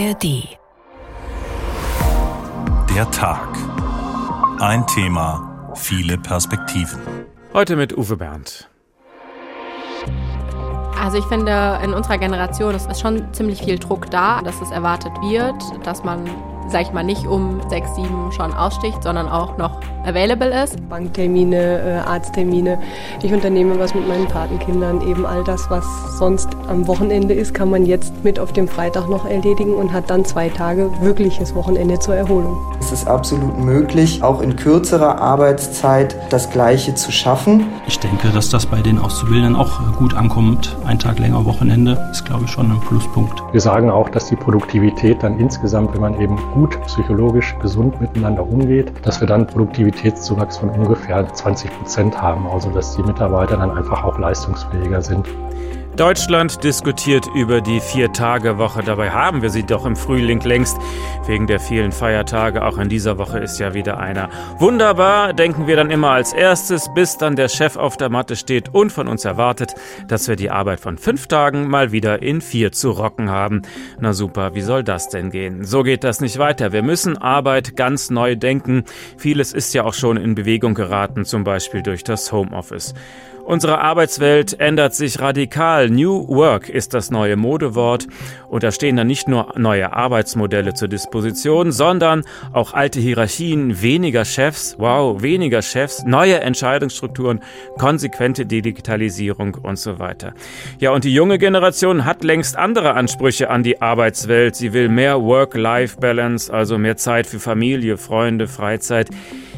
ARD. Der Tag. Ein Thema, viele Perspektiven. Heute mit Uwe Berndt. Also ich finde, in unserer Generation ist schon ziemlich viel Druck da, dass es erwartet wird, dass man sag ich mal, nicht um sechs, sieben schon aussticht, sondern auch noch available ist. Banktermine, äh, Arzttermine. Ich unternehme was mit meinen Patenkindern. Eben all das, was sonst am Wochenende ist, kann man jetzt mit auf dem Freitag noch erledigen und hat dann zwei Tage wirkliches Wochenende zur Erholung. Es ist absolut möglich, auch in kürzerer Arbeitszeit das Gleiche zu schaffen. Ich denke, dass das bei den Auszubildenden auch gut ankommt. Ein Tag länger Wochenende ist, glaube ich, schon ein Pluspunkt. Wir sagen auch, dass die Produktivität dann insgesamt, wenn man eben gut psychologisch gesund miteinander umgeht, dass wir dann Produktivitätszuwachs von ungefähr 20 Prozent haben. Also dass die Mitarbeiter dann einfach auch leistungsfähiger sind. Deutschland diskutiert über die Vier-Tage-Woche. Dabei haben wir sie doch im Frühling längst. Wegen der vielen Feiertage. Auch in dieser Woche ist ja wieder einer. Wunderbar, denken wir dann immer als erstes, bis dann der Chef auf der Matte steht und von uns erwartet, dass wir die Arbeit von fünf Tagen mal wieder in vier zu rocken haben. Na super, wie soll das denn gehen? So geht das nicht weiter. Wir müssen Arbeit ganz neu denken. Vieles ist ja auch schon in Bewegung geraten, zum Beispiel durch das Homeoffice. Unsere Arbeitswelt ändert sich radikal. New Work ist das neue Modewort. Und da stehen dann nicht nur neue Arbeitsmodelle zur Disposition, sondern auch alte Hierarchien, weniger Chefs, wow, weniger Chefs, neue Entscheidungsstrukturen, konsequente Digitalisierung und so weiter. Ja, und die junge Generation hat längst andere Ansprüche an die Arbeitswelt. Sie will mehr Work-Life-Balance, also mehr Zeit für Familie, Freunde, Freizeit.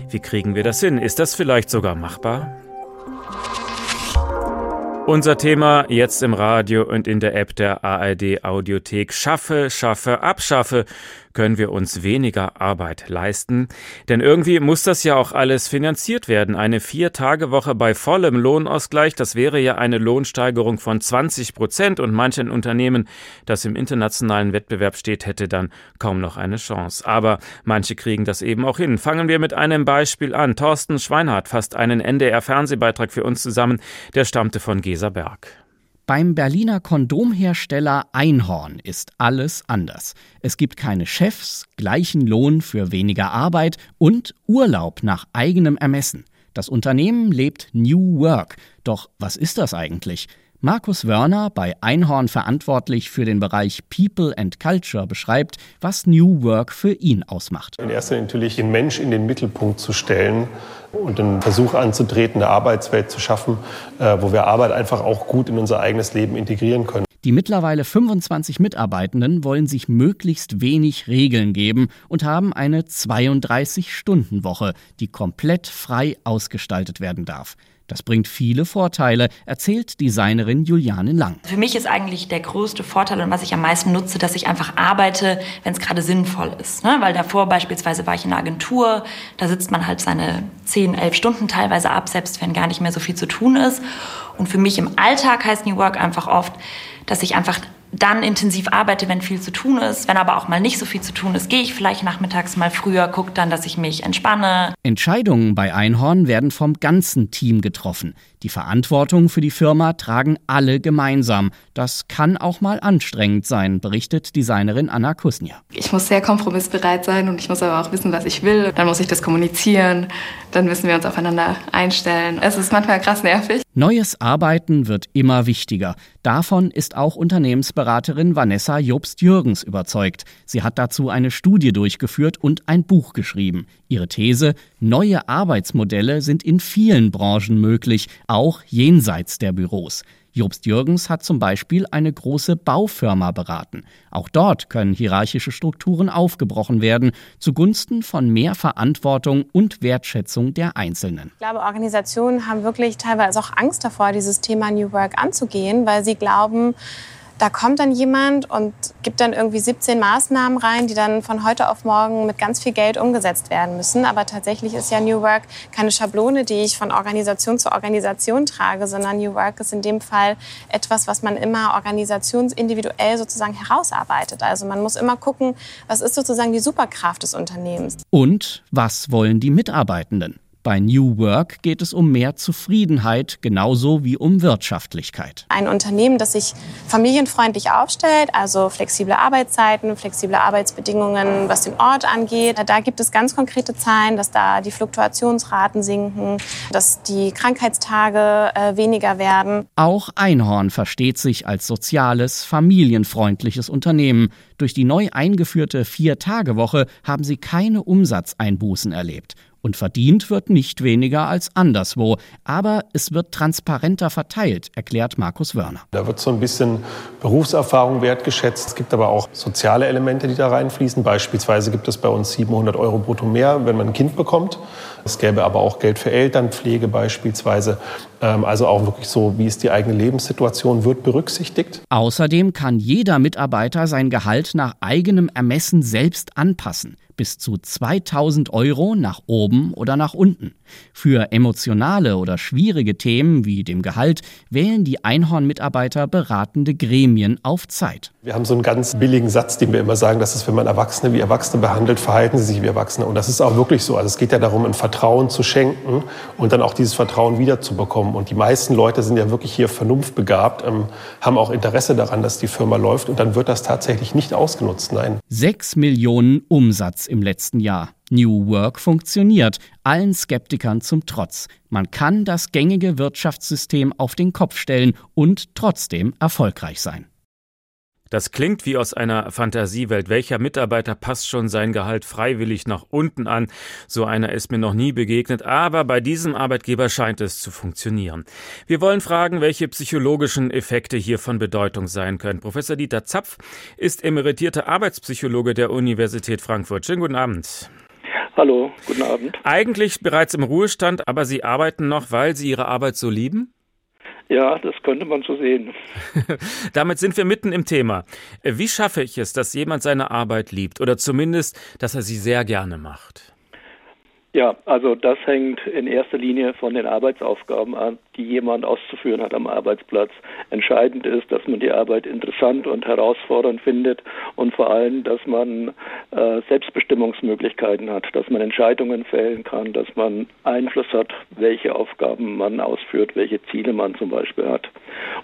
Wie kriegen wir das hin? Ist das vielleicht sogar machbar? Unser Thema jetzt im Radio und in der App der ARD Audiothek. Schaffe, schaffe, abschaffe können wir uns weniger Arbeit leisten. Denn irgendwie muss das ja auch alles finanziert werden. Eine Vier-Tage-Woche bei vollem Lohnausgleich, das wäre ja eine Lohnsteigerung von 20 Prozent und manchen Unternehmen, das im internationalen Wettbewerb steht, hätte dann kaum noch eine Chance. Aber manche kriegen das eben auch hin. Fangen wir mit einem Beispiel an. Thorsten Schweinhardt fasst einen NDR-Fernsehbeitrag für uns zusammen. Der stammte von Gesa Berg. Beim Berliner Kondomhersteller Einhorn ist alles anders. Es gibt keine Chefs, gleichen Lohn für weniger Arbeit und Urlaub nach eigenem Ermessen. Das Unternehmen lebt New Work. Doch was ist das eigentlich? Markus Wörner, bei Einhorn verantwortlich für den Bereich People and Culture, beschreibt, was New Work für ihn ausmacht. In erster Linie natürlich den Mensch in den Mittelpunkt zu stellen und den Versuch anzutreten, eine Arbeitswelt zu schaffen, äh, wo wir Arbeit einfach auch gut in unser eigenes Leben integrieren können. Die mittlerweile 25 Mitarbeitenden wollen sich möglichst wenig Regeln geben und haben eine 32-Stunden-Woche, die komplett frei ausgestaltet werden darf. Das bringt viele Vorteile, erzählt Designerin Juliane Lang. Für mich ist eigentlich der größte Vorteil und was ich am meisten nutze, dass ich einfach arbeite, wenn es gerade sinnvoll ist. Ne? Weil davor beispielsweise war ich in einer Agentur, da sitzt man halt seine 10, 11 Stunden teilweise ab, selbst wenn gar nicht mehr so viel zu tun ist. Und für mich im Alltag heißt New Work einfach oft, dass ich einfach dann intensiv arbeite, wenn viel zu tun ist. Wenn aber auch mal nicht so viel zu tun ist, gehe ich vielleicht nachmittags mal früher, gucke dann, dass ich mich entspanne. Entscheidungen bei Einhorn werden vom ganzen Team getroffen. Die Verantwortung für die Firma tragen alle gemeinsam. Das kann auch mal anstrengend sein, berichtet Designerin Anna Kusnia. Ich muss sehr kompromissbereit sein und ich muss aber auch wissen, was ich will. Dann muss ich das kommunizieren. Dann müssen wir uns aufeinander einstellen. Es ist manchmal krass nervig. Neues Arbeiten wird immer wichtiger. Davon ist auch Unternehmensberaterin Vanessa Jobst-Jürgens überzeugt. Sie hat dazu eine Studie durchgeführt und ein Buch geschrieben. Ihre These, neue Arbeitsmodelle sind in vielen Branchen möglich, auch jenseits der Büros. Jobst Jürgens hat zum Beispiel eine große Baufirma beraten. Auch dort können hierarchische Strukturen aufgebrochen werden, zugunsten von mehr Verantwortung und Wertschätzung der Einzelnen. Ich glaube, Organisationen haben wirklich teilweise auch Angst davor, dieses Thema New Work anzugehen, weil sie glauben, da kommt dann jemand und gibt dann irgendwie 17 Maßnahmen rein, die dann von heute auf morgen mit ganz viel Geld umgesetzt werden müssen. Aber tatsächlich ist ja New Work keine Schablone, die ich von Organisation zu Organisation trage, sondern New Work ist in dem Fall etwas, was man immer organisationsindividuell sozusagen herausarbeitet. Also man muss immer gucken, was ist sozusagen die Superkraft des Unternehmens. Und was wollen die Mitarbeitenden? Bei New Work geht es um mehr Zufriedenheit, genauso wie um Wirtschaftlichkeit. Ein Unternehmen, das sich familienfreundlich aufstellt, also flexible Arbeitszeiten, flexible Arbeitsbedingungen, was den Ort angeht. Da gibt es ganz konkrete Zahlen, dass da die Fluktuationsraten sinken, dass die Krankheitstage äh, weniger werden. Auch Einhorn versteht sich als soziales, familienfreundliches Unternehmen. Durch die neu eingeführte Vier-Tage-Woche haben sie keine Umsatzeinbußen erlebt. Und verdient wird nicht weniger als anderswo. Aber es wird transparenter verteilt, erklärt Markus Wörner. Da wird so ein bisschen Berufserfahrung wertgeschätzt. Es gibt aber auch soziale Elemente, die da reinfließen. Beispielsweise gibt es bei uns 700 Euro brutto mehr, wenn man ein Kind bekommt. Es gäbe aber auch Geld für Elternpflege beispielsweise. Ähm, also auch wirklich so, wie ist die eigene Lebenssituation, wird berücksichtigt. Außerdem kann jeder Mitarbeiter sein Gehalt nach eigenem Ermessen selbst anpassen bis zu 2000 Euro nach oben oder nach unten. Für emotionale oder schwierige Themen wie dem Gehalt wählen die Einhorn-Mitarbeiter beratende Gremien auf Zeit. Wir haben so einen ganz billigen Satz, den wir immer sagen, dass es, wenn man Erwachsene wie Erwachsene behandelt, verhalten sie sich wie Erwachsene. Und das ist auch wirklich so. Also es geht ja darum, ein Vertrauen zu schenken und dann auch dieses Vertrauen wiederzubekommen. Und die meisten Leute sind ja wirklich hier vernunftbegabt, ähm, haben auch Interesse daran, dass die Firma läuft. Und dann wird das tatsächlich nicht ausgenutzt. Nein. Sechs Millionen Umsatz im letzten Jahr. New Work funktioniert, allen Skeptikern zum Trotz. Man kann das gängige Wirtschaftssystem auf den Kopf stellen und trotzdem erfolgreich sein. Das klingt wie aus einer Fantasiewelt. Welcher Mitarbeiter passt schon sein Gehalt freiwillig nach unten an? So einer ist mir noch nie begegnet, aber bei diesem Arbeitgeber scheint es zu funktionieren. Wir wollen fragen, welche psychologischen Effekte hier von Bedeutung sein können. Professor Dieter Zapf ist emeritierter Arbeitspsychologe der Universität Frankfurt. Schönen guten Abend. Hallo, guten Abend. Eigentlich bereits im Ruhestand, aber Sie arbeiten noch, weil Sie Ihre Arbeit so lieben? Ja, das könnte man so sehen. Damit sind wir mitten im Thema. Wie schaffe ich es, dass jemand seine Arbeit liebt oder zumindest, dass er sie sehr gerne macht? Ja, also das hängt in erster Linie von den Arbeitsaufgaben an, die jemand auszuführen hat am Arbeitsplatz. Entscheidend ist, dass man die Arbeit interessant und herausfordernd findet und vor allem, dass man äh, Selbstbestimmungsmöglichkeiten hat, dass man Entscheidungen fällen kann, dass man Einfluss hat, welche Aufgaben man ausführt, welche Ziele man zum Beispiel hat.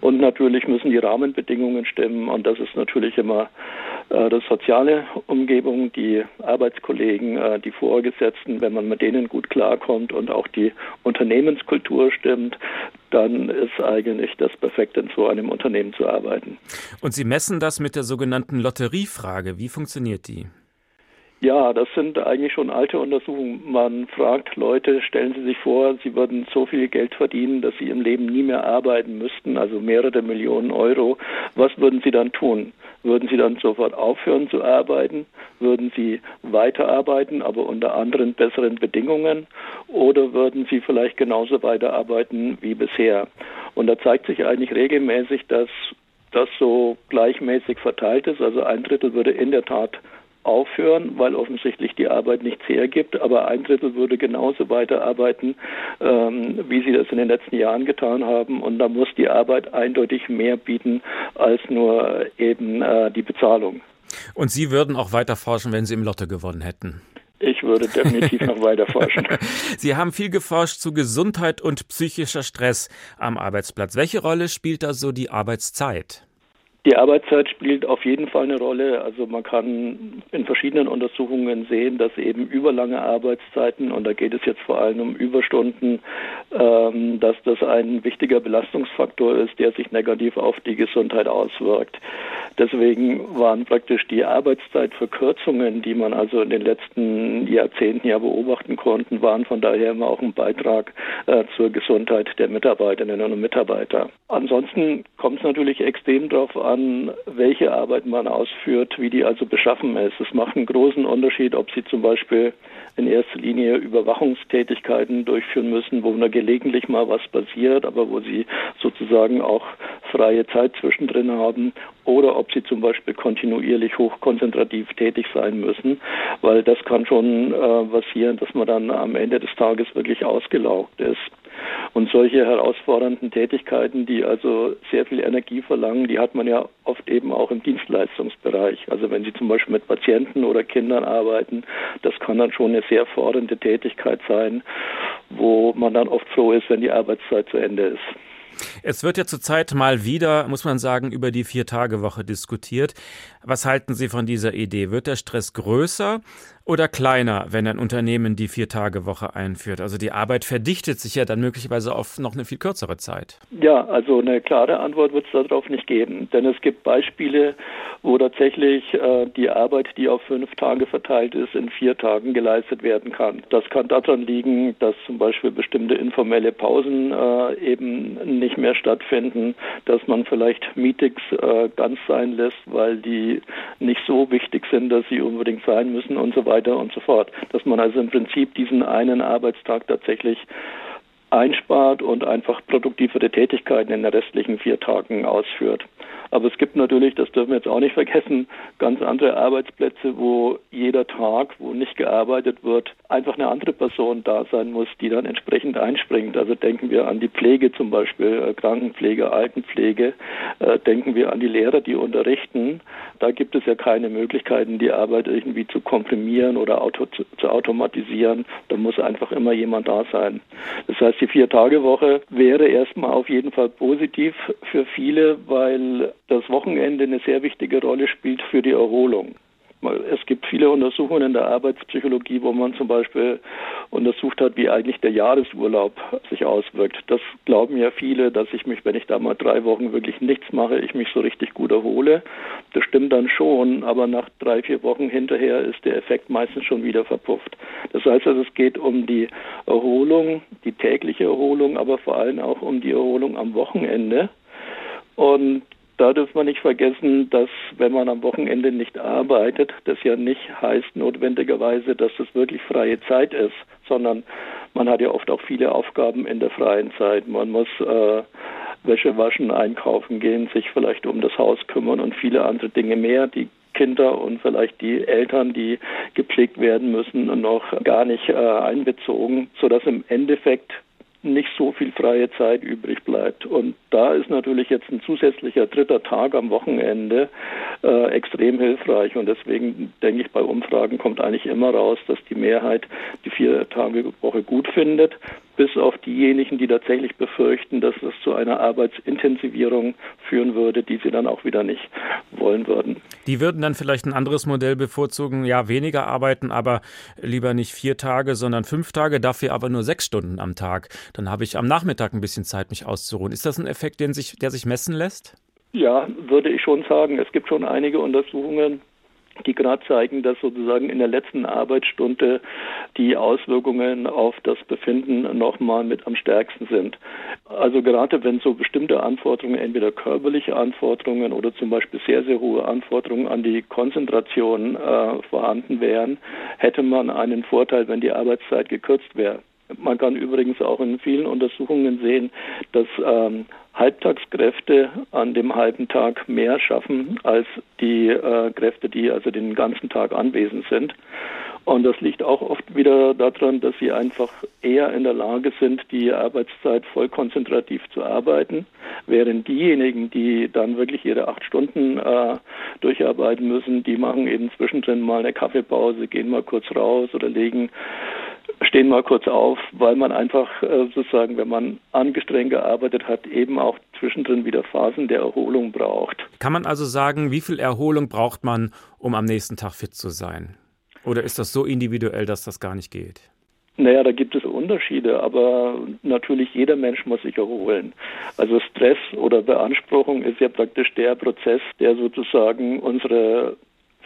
Und natürlich müssen die Rahmenbedingungen stimmen und das ist natürlich immer äh, das soziale Umgebung, die Arbeitskollegen, äh, die Vorgesetzten, wenn man mit denen gut klarkommt und auch die Unternehmenskultur stimmt, dann ist eigentlich das Perfekte, in so einem Unternehmen zu arbeiten. Und Sie messen das mit der sogenannten Lotteriefrage. Wie funktioniert die? Ja, das sind eigentlich schon alte Untersuchungen. Man fragt Leute, stellen Sie sich vor, Sie würden so viel Geld verdienen, dass Sie im Leben nie mehr arbeiten müssten, also mehrere Millionen Euro. Was würden Sie dann tun? Würden Sie dann sofort aufhören zu arbeiten? Würden Sie weiterarbeiten, aber unter anderen besseren Bedingungen? Oder würden Sie vielleicht genauso weiterarbeiten wie bisher? Und da zeigt sich eigentlich regelmäßig, dass das so gleichmäßig verteilt ist. Also ein Drittel würde in der Tat aufhören, weil offensichtlich die Arbeit nichts hergibt, aber ein Drittel würde genauso weiterarbeiten, ähm, wie sie das in den letzten Jahren getan haben. Und da muss die Arbeit eindeutig mehr bieten als nur eben äh, die Bezahlung. Und Sie würden auch weiter forschen, wenn Sie im Lotto gewonnen hätten? Ich würde definitiv noch weiter forschen. Sie haben viel geforscht zu Gesundheit und psychischer Stress am Arbeitsplatz. Welche Rolle spielt da so die Arbeitszeit? Die Arbeitszeit spielt auf jeden Fall eine Rolle. Also man kann in verschiedenen Untersuchungen sehen, dass eben überlange Arbeitszeiten, und da geht es jetzt vor allem um Überstunden, ähm, dass das ein wichtiger Belastungsfaktor ist, der sich negativ auf die Gesundheit auswirkt. Deswegen waren praktisch die Arbeitszeitverkürzungen, die man also in den letzten Jahrzehnten ja beobachten konnte, waren von daher immer auch ein Beitrag äh, zur Gesundheit der Mitarbeiterinnen und Mitarbeiter. Ansonsten kommt es natürlich extrem darauf an, welche Arbeit man ausführt, wie die also beschaffen ist. Es macht einen großen Unterschied, ob Sie zum Beispiel in erster Linie Überwachungstätigkeiten durchführen müssen, wo nur gelegentlich mal was passiert, aber wo sie sozusagen auch freie Zeit zwischendrin haben oder ob sie zum Beispiel kontinuierlich hochkonzentrativ tätig sein müssen, weil das kann schon äh, passieren, dass man dann am Ende des Tages wirklich ausgelaugt ist. Und solche herausfordernden Tätigkeiten, die also sehr viel Energie verlangen, die hat man ja oft eben auch im Dienstleistungsbereich. Also wenn Sie zum Beispiel mit Patienten oder Kindern arbeiten, das kann dann schon eine sehr fordernde Tätigkeit sein, wo man dann oft froh ist, wenn die Arbeitszeit zu Ende ist. Es wird ja zurzeit mal wieder, muss man sagen, über die Vier-Tage-Woche diskutiert. Was halten Sie von dieser Idee? Wird der Stress größer oder kleiner, wenn ein Unternehmen die Vier-Tage-Woche einführt? Also die Arbeit verdichtet sich ja dann möglicherweise auf noch eine viel kürzere Zeit. Ja, also eine klare Antwort wird es darauf nicht geben. Denn es gibt Beispiele, wo tatsächlich äh, die Arbeit, die auf fünf Tage verteilt ist, in vier Tagen geleistet werden kann. Das kann daran liegen, dass zum Beispiel bestimmte informelle Pausen äh, eben nicht mehr stattfinden, dass man vielleicht Meetings äh, ganz sein lässt, weil die nicht so wichtig sind, dass sie unbedingt sein müssen und so weiter und so fort. Dass man also im Prinzip diesen einen Arbeitstag tatsächlich einspart und einfach produktivere Tätigkeiten in den restlichen vier Tagen ausführt. Aber es gibt natürlich, das dürfen wir jetzt auch nicht vergessen, ganz andere Arbeitsplätze, wo jeder Tag, wo nicht gearbeitet wird, einfach eine andere Person da sein muss, die dann entsprechend einspringt. Also denken wir an die Pflege zum Beispiel, äh, Krankenpflege, Altenpflege, äh, denken wir an die Lehrer, die unterrichten. Da gibt es ja keine Möglichkeiten, die Arbeit irgendwie zu komprimieren oder auto, zu, zu automatisieren. Da muss einfach immer jemand da sein. Das heißt, die Vier-Tage-Woche wäre erstmal auf jeden Fall positiv für viele, weil das Wochenende eine sehr wichtige Rolle spielt für die Erholung. Es gibt viele Untersuchungen in der Arbeitspsychologie, wo man zum Beispiel untersucht hat, wie eigentlich der Jahresurlaub sich auswirkt. Das glauben ja viele, dass ich mich, wenn ich da mal drei Wochen wirklich nichts mache, ich mich so richtig gut erhole. Das stimmt dann schon, aber nach drei, vier Wochen hinterher ist der Effekt meistens schon wieder verpufft. Das heißt also, es geht um die Erholung, die tägliche Erholung, aber vor allem auch um die Erholung am Wochenende. Und da dürfen wir nicht vergessen, dass wenn man am Wochenende nicht arbeitet, das ja nicht heißt notwendigerweise, dass es wirklich freie Zeit ist, sondern man hat ja oft auch viele Aufgaben in der freien Zeit. Man muss äh, Wäsche waschen, einkaufen gehen, sich vielleicht um das Haus kümmern und viele andere Dinge mehr, die Kinder und vielleicht die Eltern, die gepflegt werden müssen, noch gar nicht äh, einbezogen, sodass im Endeffekt nicht so viel freie Zeit übrig bleibt. Und da ist natürlich jetzt ein zusätzlicher dritter Tag am Wochenende äh, extrem hilfreich. Und deswegen denke ich, bei Umfragen kommt eigentlich immer raus, dass die Mehrheit die vier Tage Woche gut findet bis auf diejenigen, die tatsächlich befürchten, dass es zu einer Arbeitsintensivierung führen würde, die sie dann auch wieder nicht wollen würden. Die würden dann vielleicht ein anderes Modell bevorzugen, ja, weniger arbeiten, aber lieber nicht vier Tage, sondern fünf Tage, dafür aber nur sechs Stunden am Tag. Dann habe ich am Nachmittag ein bisschen Zeit, mich auszuruhen. Ist das ein Effekt, den sich, der sich messen lässt? Ja, würde ich schon sagen. Es gibt schon einige Untersuchungen, die gerade zeigen, dass sozusagen in der letzten Arbeitsstunde die Auswirkungen auf das Befinden nochmal mit am stärksten sind. Also gerade wenn so bestimmte Anforderungen, entweder körperliche Anforderungen oder zum Beispiel sehr, sehr hohe Anforderungen an die Konzentration äh, vorhanden wären, hätte man einen Vorteil, wenn die Arbeitszeit gekürzt wäre. Man kann übrigens auch in vielen Untersuchungen sehen, dass ähm, Halbtagskräfte an dem halben Tag mehr schaffen als die äh, Kräfte, die also den ganzen Tag anwesend sind. Und das liegt auch oft wieder daran, dass sie einfach eher in der Lage sind, die Arbeitszeit voll konzentrativ zu arbeiten, während diejenigen, die dann wirklich ihre acht Stunden äh, durcharbeiten müssen, die machen eben zwischendrin mal eine Kaffeepause, gehen mal kurz raus oder legen stehen mal kurz auf, weil man einfach äh, sozusagen, wenn man angestrengt gearbeitet hat, eben auch zwischendrin wieder Phasen der Erholung braucht. Kann man also sagen, wie viel Erholung braucht man, um am nächsten Tag fit zu sein? Oder ist das so individuell, dass das gar nicht geht? Naja, da gibt es Unterschiede, aber natürlich jeder Mensch muss sich erholen. Also Stress oder Beanspruchung ist ja praktisch der Prozess, der sozusagen unsere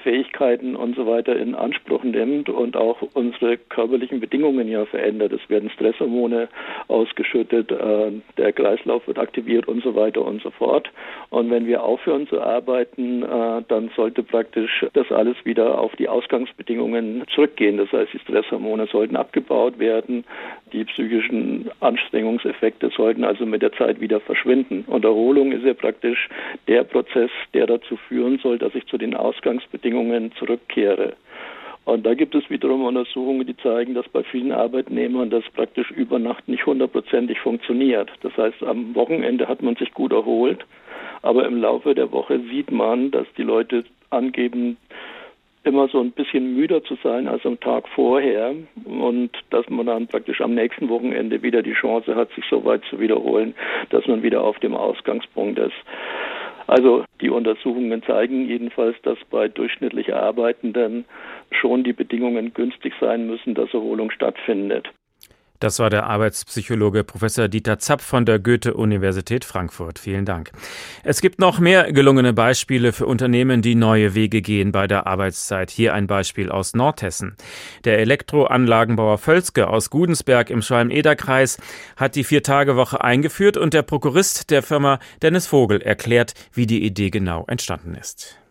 Fähigkeiten und so weiter in Anspruch nimmt und auch unsere körperlichen Bedingungen ja verändert. Es werden Stresshormone ausgeschüttet, äh, der Kreislauf wird aktiviert und so weiter und so fort. Und wenn wir aufhören zu arbeiten, äh, dann sollte praktisch das alles wieder auf die Ausgangsbedingungen zurückgehen. Das heißt, die Stresshormone sollten abgebaut werden, Die psychischen Anstrengungseffekte sollten also mit der Zeit wieder verschwinden. Und Erholung ist ja praktisch der Prozess, der dazu führen soll, dass ich zu den Ausgangsbedingungen zurückkehre. Und da gibt es wiederum Untersuchungen, die zeigen, dass bei vielen Arbeitnehmern das praktisch über Nacht nicht hundertprozentig funktioniert. Das heißt, am Wochenende hat man sich gut erholt, aber im Laufe der Woche sieht man, dass die Leute angeben, immer so ein bisschen müder zu sein als am Tag vorher und dass man dann praktisch am nächsten Wochenende wieder die Chance hat, sich so weit zu wiederholen, dass man wieder auf dem Ausgangspunkt ist. Also die Untersuchungen zeigen jedenfalls, dass bei durchschnittlich Arbeitenden schon die Bedingungen günstig sein müssen, dass Erholung stattfindet. Das war der Arbeitspsychologe Professor Dieter Zapp von der Goethe-Universität Frankfurt. Vielen Dank. Es gibt noch mehr gelungene Beispiele für Unternehmen, die neue Wege gehen bei der Arbeitszeit. Hier ein Beispiel aus Nordhessen. Der Elektroanlagenbauer Völzke aus Gudensberg im Schwalm-Eder-Kreis hat die Vier-Tage-Woche eingeführt und der Prokurist der Firma Dennis Vogel erklärt, wie die Idee genau entstanden ist.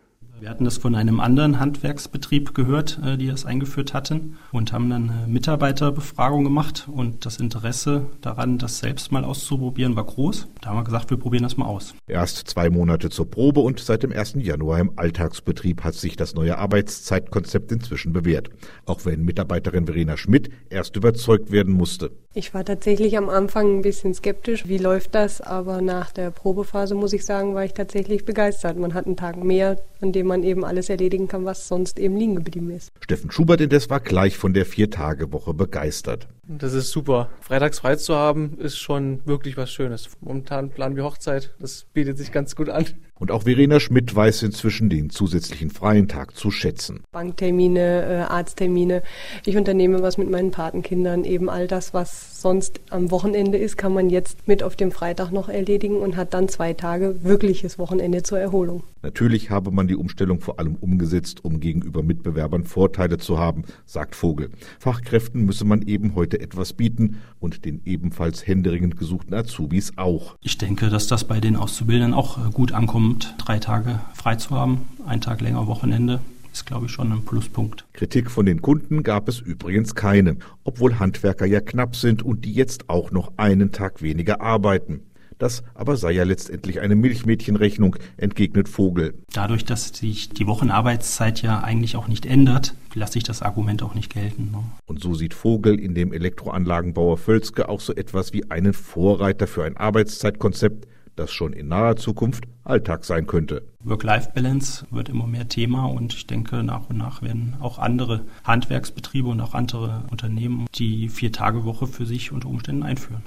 Wir hatten das von einem anderen Handwerksbetrieb gehört, äh, die das eingeführt hatten und haben dann eine Mitarbeiterbefragung gemacht und das Interesse daran, das selbst mal auszuprobieren, war groß. Da haben wir gesagt, wir probieren das mal aus. Erst zwei Monate zur Probe und seit dem 1. Januar im Alltagsbetrieb hat sich das neue Arbeitszeitkonzept inzwischen bewährt. Auch wenn Mitarbeiterin Verena Schmidt erst überzeugt werden musste. Ich war tatsächlich am Anfang ein bisschen skeptisch, wie läuft das, aber nach der Probephase muss ich sagen, war ich tatsächlich begeistert. Man hat einen Tag mehr, an dem man eben alles erledigen kann, was sonst eben liegen geblieben ist. Steffen Schubert indes war gleich von der Vier-Tage-Woche begeistert. Das ist super. Freitags frei zu haben, ist schon wirklich was Schönes. Momentan planen wir Hochzeit. Das bietet sich ganz gut an. Und auch Verena Schmidt weiß inzwischen den zusätzlichen freien Tag zu schätzen. Banktermine, äh, Arzttermine. Ich unternehme was mit meinen Patenkindern. Eben all das, was sonst am Wochenende ist, kann man jetzt mit auf dem Freitag noch erledigen und hat dann zwei Tage wirkliches Wochenende zur Erholung. Natürlich habe man die Umstellung vor allem umgesetzt, um gegenüber Mitbewerbern Vorteile zu haben, sagt Vogel. Fachkräften müsse man eben heute etwas bieten und den ebenfalls händeringend gesuchten Azubis auch. Ich denke, dass das bei den Auszubildenden auch äh, gut ankommt, drei Tage frei zu haben, einen Tag länger Wochenende ist, glaube ich, schon ein Pluspunkt. Kritik von den Kunden gab es übrigens keine, obwohl Handwerker ja knapp sind und die jetzt auch noch einen Tag weniger arbeiten. Das aber sei ja letztendlich eine Milchmädchenrechnung, entgegnet Vogel. Dadurch, dass sich die Wochenarbeitszeit ja eigentlich auch nicht ändert, lasse ich das Argument auch nicht gelten. Ne? Und so sieht Vogel in dem Elektroanlagenbauer Völzke auch so etwas wie einen Vorreiter für ein Arbeitszeitkonzept, das schon in naher Zukunft Alltag sein könnte. Work-Life-Balance wird immer mehr Thema und ich denke, nach und nach werden auch andere Handwerksbetriebe und auch andere Unternehmen die Vier-Tage-Woche für sich unter Umständen einführen.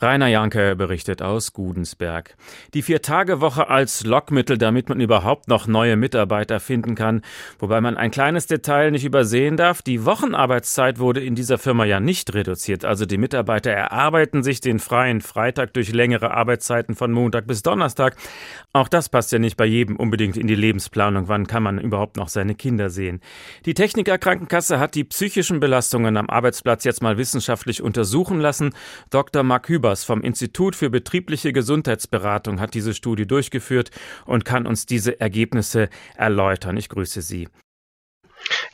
Rainer Janke berichtet aus Gudensberg. Die Vier-Tage-Woche als Lockmittel, damit man überhaupt noch neue Mitarbeiter finden kann. Wobei man ein kleines Detail nicht übersehen darf. Die Wochenarbeitszeit wurde in dieser Firma ja nicht reduziert. Also die Mitarbeiter erarbeiten sich den freien Freitag durch längere Arbeitszeiten von Montag bis Donnerstag. Auch das passt ja nicht bei jedem unbedingt in die Lebensplanung. Wann kann man überhaupt noch seine Kinder sehen? Die Techniker Krankenkasse hat die psychischen Belastungen am Arbeitsplatz jetzt mal wissenschaftlich untersuchen lassen. Dr. Mark Hüber Albers vom Institut für betriebliche Gesundheitsberatung hat diese Studie durchgeführt und kann uns diese Ergebnisse erläutern. Ich grüße Sie.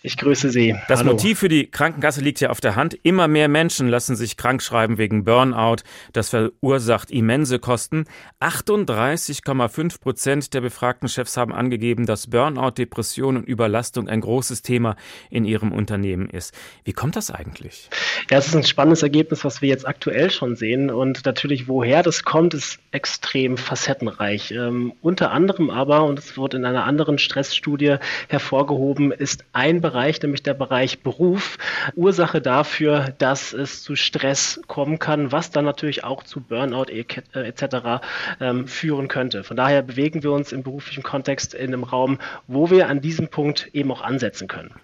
Ich grüße Sie. Das Hallo. Motiv für die Krankenkasse liegt ja auf der Hand. Immer mehr Menschen lassen sich krankschreiben wegen Burnout. Das verursacht immense Kosten. 38,5 Prozent der befragten Chefs haben angegeben, dass Burnout, Depression und Überlastung ein großes Thema in ihrem Unternehmen ist. Wie kommt das eigentlich? Ja, es ist ein spannendes Ergebnis, was wir jetzt aktuell schon sehen. Und natürlich, woher das kommt, ist extrem facettenreich. Ähm, unter anderem aber, und es wird in einer anderen Stressstudie hervorgehoben, ist ein Bereich, nämlich der Bereich Beruf, Ursache dafür, dass es zu Stress kommen kann, was dann natürlich auch zu Burnout etc. Ähm, führen könnte. Von daher bewegen wir uns im beruflichen Kontext in einem Raum, wo wir an diesem Punkt eben auch ansetzen können.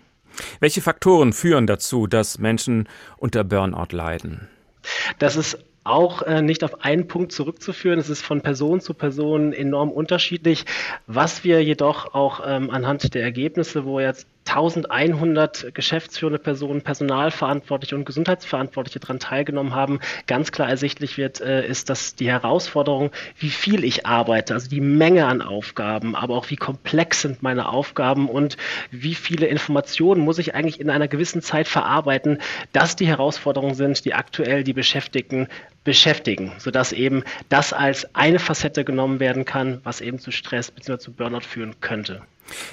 Welche Faktoren führen dazu, dass Menschen unter Burnout leiden? Das ist auch äh, nicht auf einen Punkt zurückzuführen. Es ist von Person zu Person enorm unterschiedlich. Was wir jedoch auch ähm, anhand der Ergebnisse, wo jetzt 1100 geschäftsführende Personen, Personalverantwortliche und Gesundheitsverantwortliche daran teilgenommen haben. Ganz klar ersichtlich wird, äh, ist, dass die Herausforderung, wie viel ich arbeite, also die Menge an Aufgaben, aber auch wie komplex sind meine Aufgaben und wie viele Informationen muss ich eigentlich in einer gewissen Zeit verarbeiten, dass die Herausforderungen sind, die aktuell die Beschäftigten beschäftigen, sodass eben das als eine Facette genommen werden kann, was eben zu Stress bzw. zu Burnout führen könnte.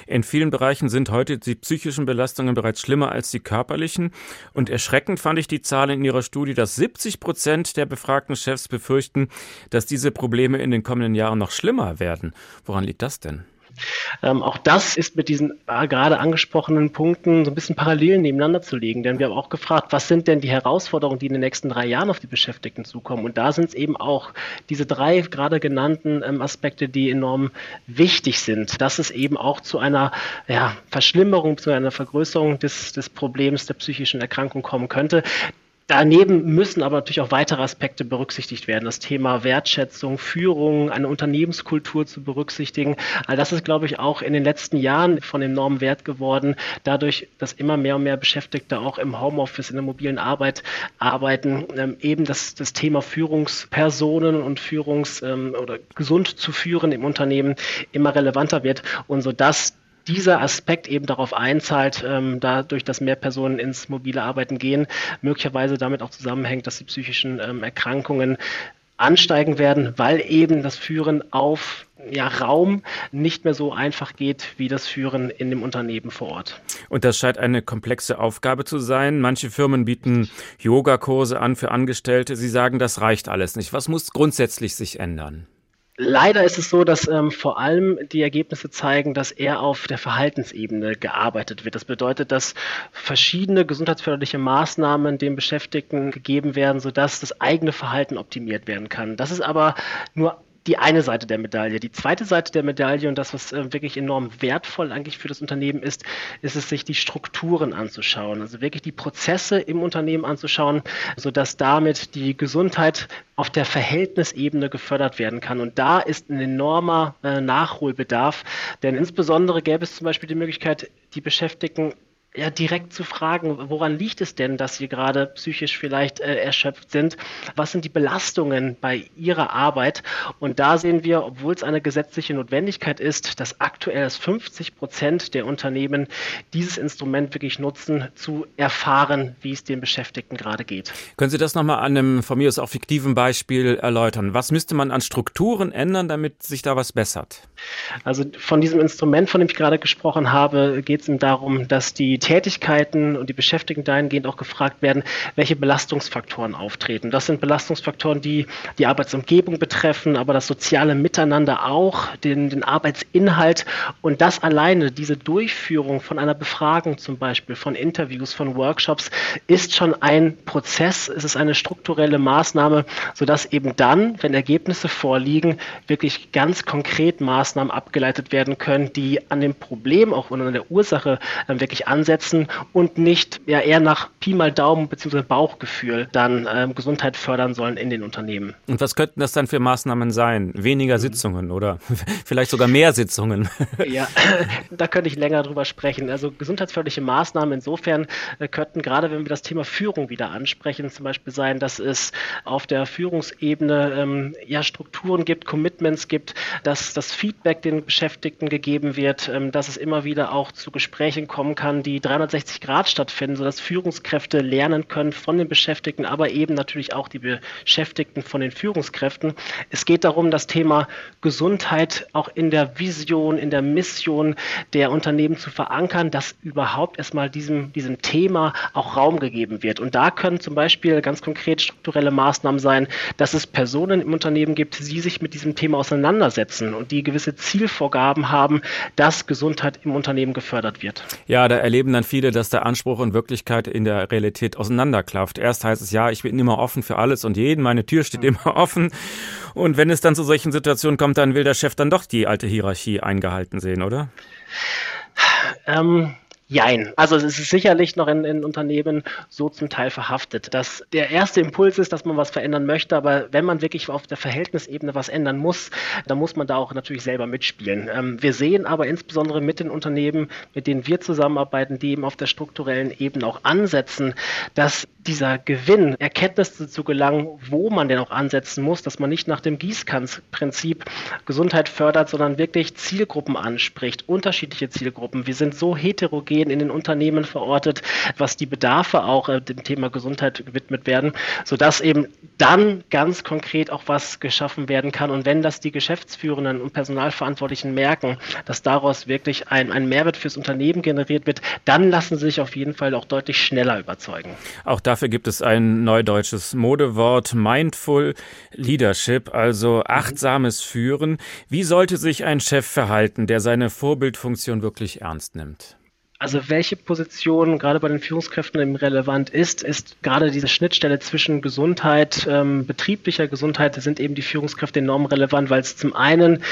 In vielen Bereichen sind heute die psychischen Belastungen bereits schlimmer als die körperlichen. Und erschreckend fand ich die Zahl in Ihrer Studie, dass 70 Prozent der befragten Chefs befürchten, dass diese Probleme in den kommenden Jahren noch schlimmer werden. Woran liegt das denn? Ähm, auch das ist mit diesen äh, gerade angesprochenen Punkten so ein bisschen parallel nebeneinander zu legen, denn wir haben auch gefragt, was sind denn die Herausforderungen, die in den nächsten drei Jahren auf die Beschäftigten zukommen? Und da sind es eben auch diese drei gerade genannten ähm, Aspekte, die enorm wichtig sind, dass es eben auch zu einer ja, Verschlimmerung, zu einer Vergrößerung des, des Problems der psychischen Erkrankung kommen könnte. Daneben müssen aber natürlich auch weitere Aspekte berücksichtigt werden. Das Thema Wertschätzung, Führung, eine Unternehmenskultur zu berücksichtigen. All das ist, glaube ich, auch in den letzten Jahren von enormem Wert geworden. Dadurch, dass immer mehr und mehr Beschäftigte auch im Homeoffice, in der mobilen Arbeit arbeiten, ähm, eben das, das Thema Führungspersonen und Führungs- ähm, oder gesund zu führen im Unternehmen immer relevanter wird und so dass dieser Aspekt eben darauf einzahlt, ähm, dadurch, dass mehr Personen ins mobile Arbeiten gehen, möglicherweise damit auch zusammenhängt, dass die psychischen ähm, Erkrankungen ansteigen werden, weil eben das Führen auf ja, Raum nicht mehr so einfach geht wie das Führen in dem Unternehmen vor Ort. Und das scheint eine komplexe Aufgabe zu sein. Manche Firmen bieten Yogakurse an für Angestellte. Sie sagen, das reicht alles nicht. Was muss grundsätzlich sich ändern? Leider ist es so, dass ähm, vor allem die Ergebnisse zeigen, dass eher auf der Verhaltensebene gearbeitet wird. Das bedeutet, dass verschiedene gesundheitsförderliche Maßnahmen den Beschäftigten gegeben werden, sodass das eigene Verhalten optimiert werden kann. Das ist aber nur die eine Seite der Medaille. Die zweite Seite der Medaille und das, was äh, wirklich enorm wertvoll eigentlich für das Unternehmen ist, ist es, sich die Strukturen anzuschauen. Also wirklich die Prozesse im Unternehmen anzuschauen, sodass damit die Gesundheit auf der Verhältnisebene gefördert werden kann. Und da ist ein enormer äh, Nachholbedarf, denn insbesondere gäbe es zum Beispiel die Möglichkeit, die Beschäftigten ja, direkt zu fragen, woran liegt es denn, dass Sie gerade psychisch vielleicht äh, erschöpft sind? Was sind die Belastungen bei Ihrer Arbeit? Und da sehen wir, obwohl es eine gesetzliche Notwendigkeit ist, dass aktuell 50 Prozent der Unternehmen dieses Instrument wirklich nutzen, zu erfahren, wie es den Beschäftigten gerade geht. Können Sie das nochmal an einem von mir aus auch fiktiven Beispiel erläutern? Was müsste man an Strukturen ändern, damit sich da was bessert? Also von diesem Instrument, von dem ich gerade gesprochen habe, geht es darum, dass die Tätigkeiten und die Beschäftigten dahingehend auch gefragt werden, welche Belastungsfaktoren auftreten. Das sind Belastungsfaktoren, die die Arbeitsumgebung betreffen, aber das soziale Miteinander auch, den, den Arbeitsinhalt und das alleine, diese Durchführung von einer Befragung zum Beispiel, von Interviews, von Workshops, ist schon ein Prozess, es ist eine strukturelle Maßnahme, sodass eben dann, wenn Ergebnisse vorliegen, wirklich ganz konkret Maßnahmen abgeleitet werden können, die an dem Problem auch und an der Ursache äh, wirklich ansetzen setzen und nicht ja eher nach Pi mal Daumen bzw. Bauchgefühl dann ähm, Gesundheit fördern sollen in den Unternehmen. Und was könnten das dann für Maßnahmen sein? Weniger mhm. Sitzungen oder vielleicht sogar mehr Sitzungen? ja, da könnte ich länger drüber sprechen. Also gesundheitsförderliche Maßnahmen insofern äh, könnten gerade, wenn wir das Thema Führung wieder ansprechen, zum Beispiel sein, dass es auf der Führungsebene ähm, ja Strukturen gibt, Commitments gibt, dass das Feedback den Beschäftigten gegeben wird, ähm, dass es immer wieder auch zu Gesprächen kommen kann, die 360 Grad stattfinden, sodass Führungskräfte lernen können von den Beschäftigten, aber eben natürlich auch die Beschäftigten von den Führungskräften. Es geht darum, das Thema Gesundheit auch in der Vision, in der Mission der Unternehmen zu verankern, dass überhaupt erstmal diesem, diesem Thema auch Raum gegeben wird. Und da können zum Beispiel ganz konkret strukturelle Maßnahmen sein, dass es Personen im Unternehmen gibt, die sich mit diesem Thema auseinandersetzen und die gewisse Zielvorgaben haben, dass Gesundheit im Unternehmen gefördert wird. Ja, da erleben dann viele, dass der Anspruch und Wirklichkeit in der Realität auseinanderklafft. Erst heißt es, ja, ich bin immer offen für alles und jeden, meine Tür steht immer offen. Und wenn es dann zu solchen Situationen kommt, dann will der Chef dann doch die alte Hierarchie eingehalten sehen, oder? Ähm, Jein. Also es ist sicherlich noch in, in, Unternehmen so zum Teil verhaftet, dass der erste Impuls ist, dass man was verändern möchte, aber wenn man wirklich auf der Verhältnisebene was ändern muss, dann muss man da auch natürlich selber mitspielen. Ähm, wir sehen aber insbesondere mit den Unternehmen, mit denen wir zusammenarbeiten, die eben auf der strukturellen Ebene auch ansetzen, dass dieser Gewinn, Erkenntnisse zu gelangen, wo man denn auch ansetzen muss, dass man nicht nach dem Gießkannenprinzip Gesundheit fördert, sondern wirklich Zielgruppen anspricht, unterschiedliche Zielgruppen. Wir sind so heterogen in den Unternehmen verortet, was die Bedarfe auch äh, dem Thema Gesundheit gewidmet werden, sodass eben dann ganz konkret auch was geschaffen werden kann. Und wenn das die Geschäftsführenden und Personalverantwortlichen merken, dass daraus wirklich ein, ein Mehrwert fürs Unternehmen generiert wird, dann lassen sie sich auf jeden Fall auch deutlich schneller überzeugen. Auch Dafür gibt es ein neudeutsches Modewort, Mindful Leadership, also achtsames Führen. Wie sollte sich ein Chef verhalten, der seine Vorbildfunktion wirklich ernst nimmt? Also welche Position gerade bei den Führungskräften eben relevant ist, ist gerade diese Schnittstelle zwischen Gesundheit, ähm, betrieblicher Gesundheit, sind eben die Führungskräfte enorm relevant, weil es zum einen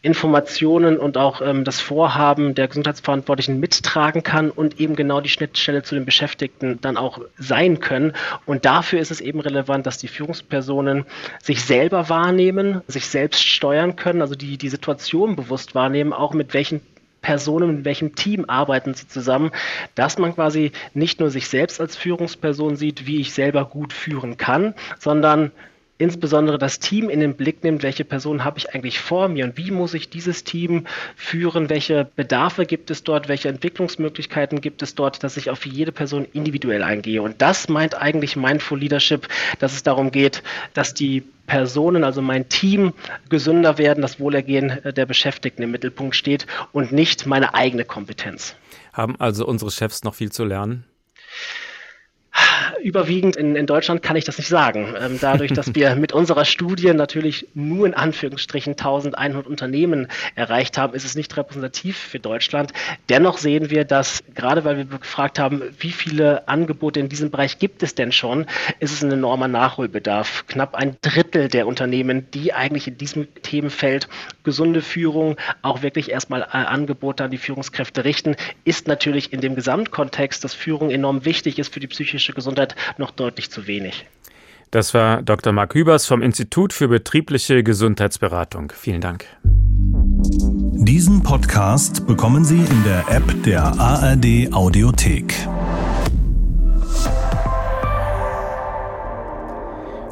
Informationen und auch ähm, das Vorhaben der Gesundheitsverantwortlichen mittragen kann und eben genau die Schnittstelle zu den Beschäftigten dann auch sein können. Und dafür ist es eben relevant, dass die Führungspersonen sich selber wahrnehmen, sich selbst steuern können, also die, die Situation bewusst wahrnehmen, auch mit welchen Personen, mit welchem Team arbeiten sie zusammen, dass man quasi nicht nur sich selbst als Führungsperson sieht, wie ich selber gut führen kann, sondern insbesondere das Team in den Blick nimmt, welche Person habe ich eigentlich vor mir und wie muss ich dieses Team führen, welche Bedarfe gibt es dort, welche Entwicklungsmöglichkeiten gibt es dort, dass ich auf jede Person individuell eingehe. Und das meint eigentlich Mindful Leadership, dass es darum geht, dass die Personen, also mein Team, gesünder werden, das Wohlergehen der Beschäftigten im Mittelpunkt steht und nicht meine eigene Kompetenz. Haben also unsere Chefs noch viel zu lernen? Überwiegend in, in Deutschland kann ich das nicht sagen. Ähm, dadurch, dass wir mit unserer Studie natürlich nur in Anführungsstrichen 1100 Unternehmen erreicht haben, ist es nicht repräsentativ für Deutschland. Dennoch sehen wir, dass gerade weil wir gefragt haben, wie viele Angebote in diesem Bereich gibt es denn schon, ist es ein enormer Nachholbedarf. Knapp ein Drittel der Unternehmen, die eigentlich in diesem Themenfeld gesunde Führung auch wirklich erstmal äh, Angebote an die Führungskräfte richten, ist natürlich in dem Gesamtkontext, dass Führung enorm wichtig ist für die psychische Gesundheit, Gesundheit noch deutlich zu wenig. Das war Dr. Marc Hübers vom Institut für betriebliche Gesundheitsberatung. Vielen Dank. Diesen Podcast bekommen Sie in der App der ARD Audiothek.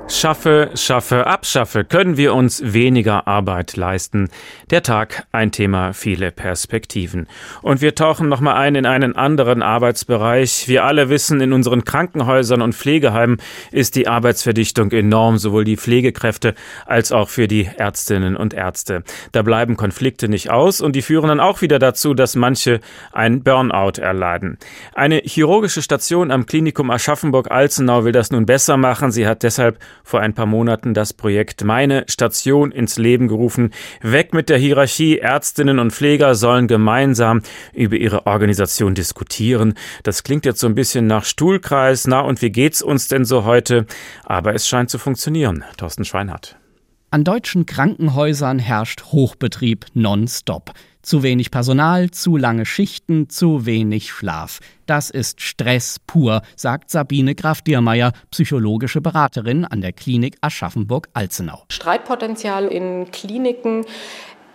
Schaffe, schaffe, abschaffe, können wir uns weniger Arbeit leisten. Der Tag, ein Thema, viele Perspektiven. Und wir tauchen nochmal ein in einen anderen Arbeitsbereich. Wir alle wissen, in unseren Krankenhäusern und Pflegeheimen ist die Arbeitsverdichtung enorm, sowohl die Pflegekräfte als auch für die Ärztinnen und Ärzte. Da bleiben Konflikte nicht aus und die führen dann auch wieder dazu, dass manche ein Burnout erleiden. Eine chirurgische Station am Klinikum Aschaffenburg-Alzenau will das nun besser machen. Sie hat deshalb vor ein paar Monaten das Projekt Meine Station ins Leben gerufen. Weg mit der Hierarchie. Ärztinnen und Pfleger sollen gemeinsam über ihre Organisation diskutieren. Das klingt jetzt so ein bisschen nach Stuhlkreis. Na, und wie geht's uns denn so heute? Aber es scheint zu funktionieren. Thorsten Schweinhardt. An deutschen Krankenhäusern herrscht Hochbetrieb nonstop. Zu wenig Personal, zu lange Schichten, zu wenig Schlaf. Das ist Stress pur, sagt Sabine Graf-Diermeier, psychologische Beraterin an der Klinik Aschaffenburg-Alzenau. Streitpotenzial in Kliniken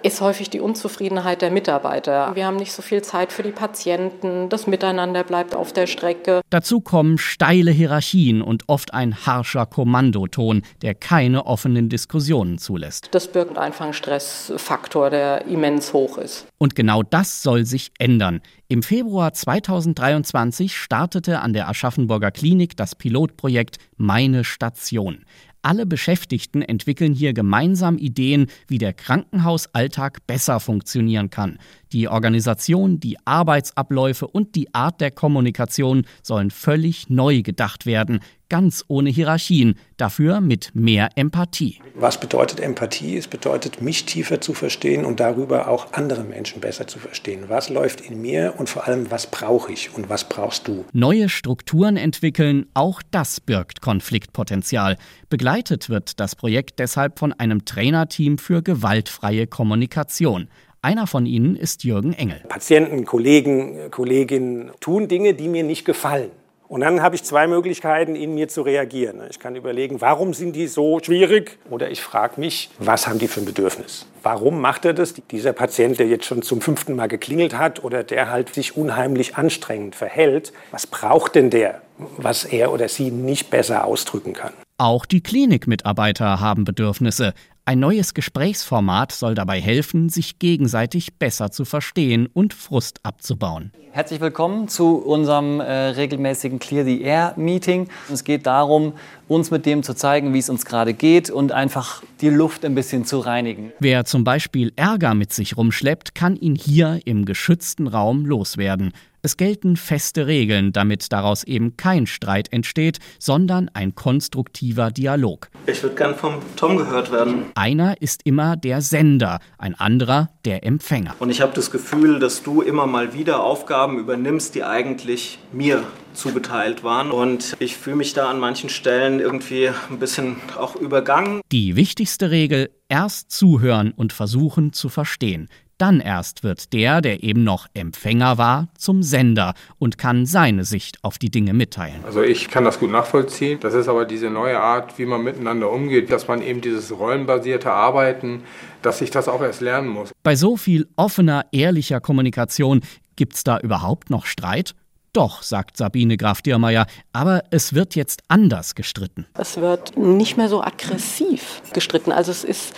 ist häufig die Unzufriedenheit der Mitarbeiter. Wir haben nicht so viel Zeit für die Patienten, das Miteinander bleibt auf der Strecke. Dazu kommen steile Hierarchien und oft ein harscher Kommandoton, der keine offenen Diskussionen zulässt. Das birgt einfach einen Stressfaktor, der immens hoch ist. Und genau das soll sich ändern. Im Februar 2023 startete an der Aschaffenburger Klinik das Pilotprojekt Meine Station. Alle Beschäftigten entwickeln hier gemeinsam Ideen, wie der Krankenhausalltag besser funktionieren kann. Die Organisation, die Arbeitsabläufe und die Art der Kommunikation sollen völlig neu gedacht werden, ganz ohne Hierarchien, dafür mit mehr Empathie. Was bedeutet Empathie? Es bedeutet, mich tiefer zu verstehen und darüber auch andere Menschen besser zu verstehen. Was läuft in mir und vor allem, was brauche ich und was brauchst du? Neue Strukturen entwickeln, auch das birgt Konfliktpotenzial. Begleitet wird das Projekt deshalb von einem Trainerteam für gewaltfreie Kommunikation. Einer von ihnen ist Jürgen Engel. Patienten, Kollegen, Kolleginnen tun Dinge, die mir nicht gefallen. Und dann habe ich zwei Möglichkeiten, in mir zu reagieren. Ich kann überlegen, warum sind die so schwierig? Oder ich frage mich, was haben die für ein Bedürfnis? Warum macht er das? Dieser Patient, der jetzt schon zum fünften Mal geklingelt hat oder der halt sich unheimlich anstrengend verhält, was braucht denn der, was er oder sie nicht besser ausdrücken kann? Auch die Klinikmitarbeiter haben Bedürfnisse. Ein neues Gesprächsformat soll dabei helfen, sich gegenseitig besser zu verstehen und Frust abzubauen. Herzlich willkommen zu unserem äh, regelmäßigen Clear the Air Meeting. Es geht darum, uns mit dem zu zeigen, wie es uns gerade geht und einfach die Luft ein bisschen zu reinigen. Wer zum Beispiel Ärger mit sich rumschleppt, kann ihn hier im geschützten Raum loswerden. Es gelten feste Regeln, damit daraus eben kein Streit entsteht, sondern ein konstruktiver Dialog. Ich würde gern vom Tom gehört werden. Einer ist immer der Sender, ein anderer der Empfänger. Und ich habe das Gefühl, dass du immer mal wieder Aufgaben übernimmst, die eigentlich mir zugeteilt waren. Und ich fühle mich da an manchen Stellen irgendwie ein bisschen auch übergangen. Die wichtigste Regel, erst zuhören und versuchen zu verstehen. Dann erst wird der, der eben noch Empfänger war, zum Sender und kann seine Sicht auf die Dinge mitteilen. Also ich kann das gut nachvollziehen. Das ist aber diese neue Art, wie man miteinander umgeht, dass man eben dieses rollenbasierte Arbeiten, dass ich das auch erst lernen muss. Bei so viel offener, ehrlicher Kommunikation gibt's da überhaupt noch Streit? Doch, sagt Sabine Graf-Diermeier, aber es wird jetzt anders gestritten. Es wird nicht mehr so aggressiv gestritten. Also es ist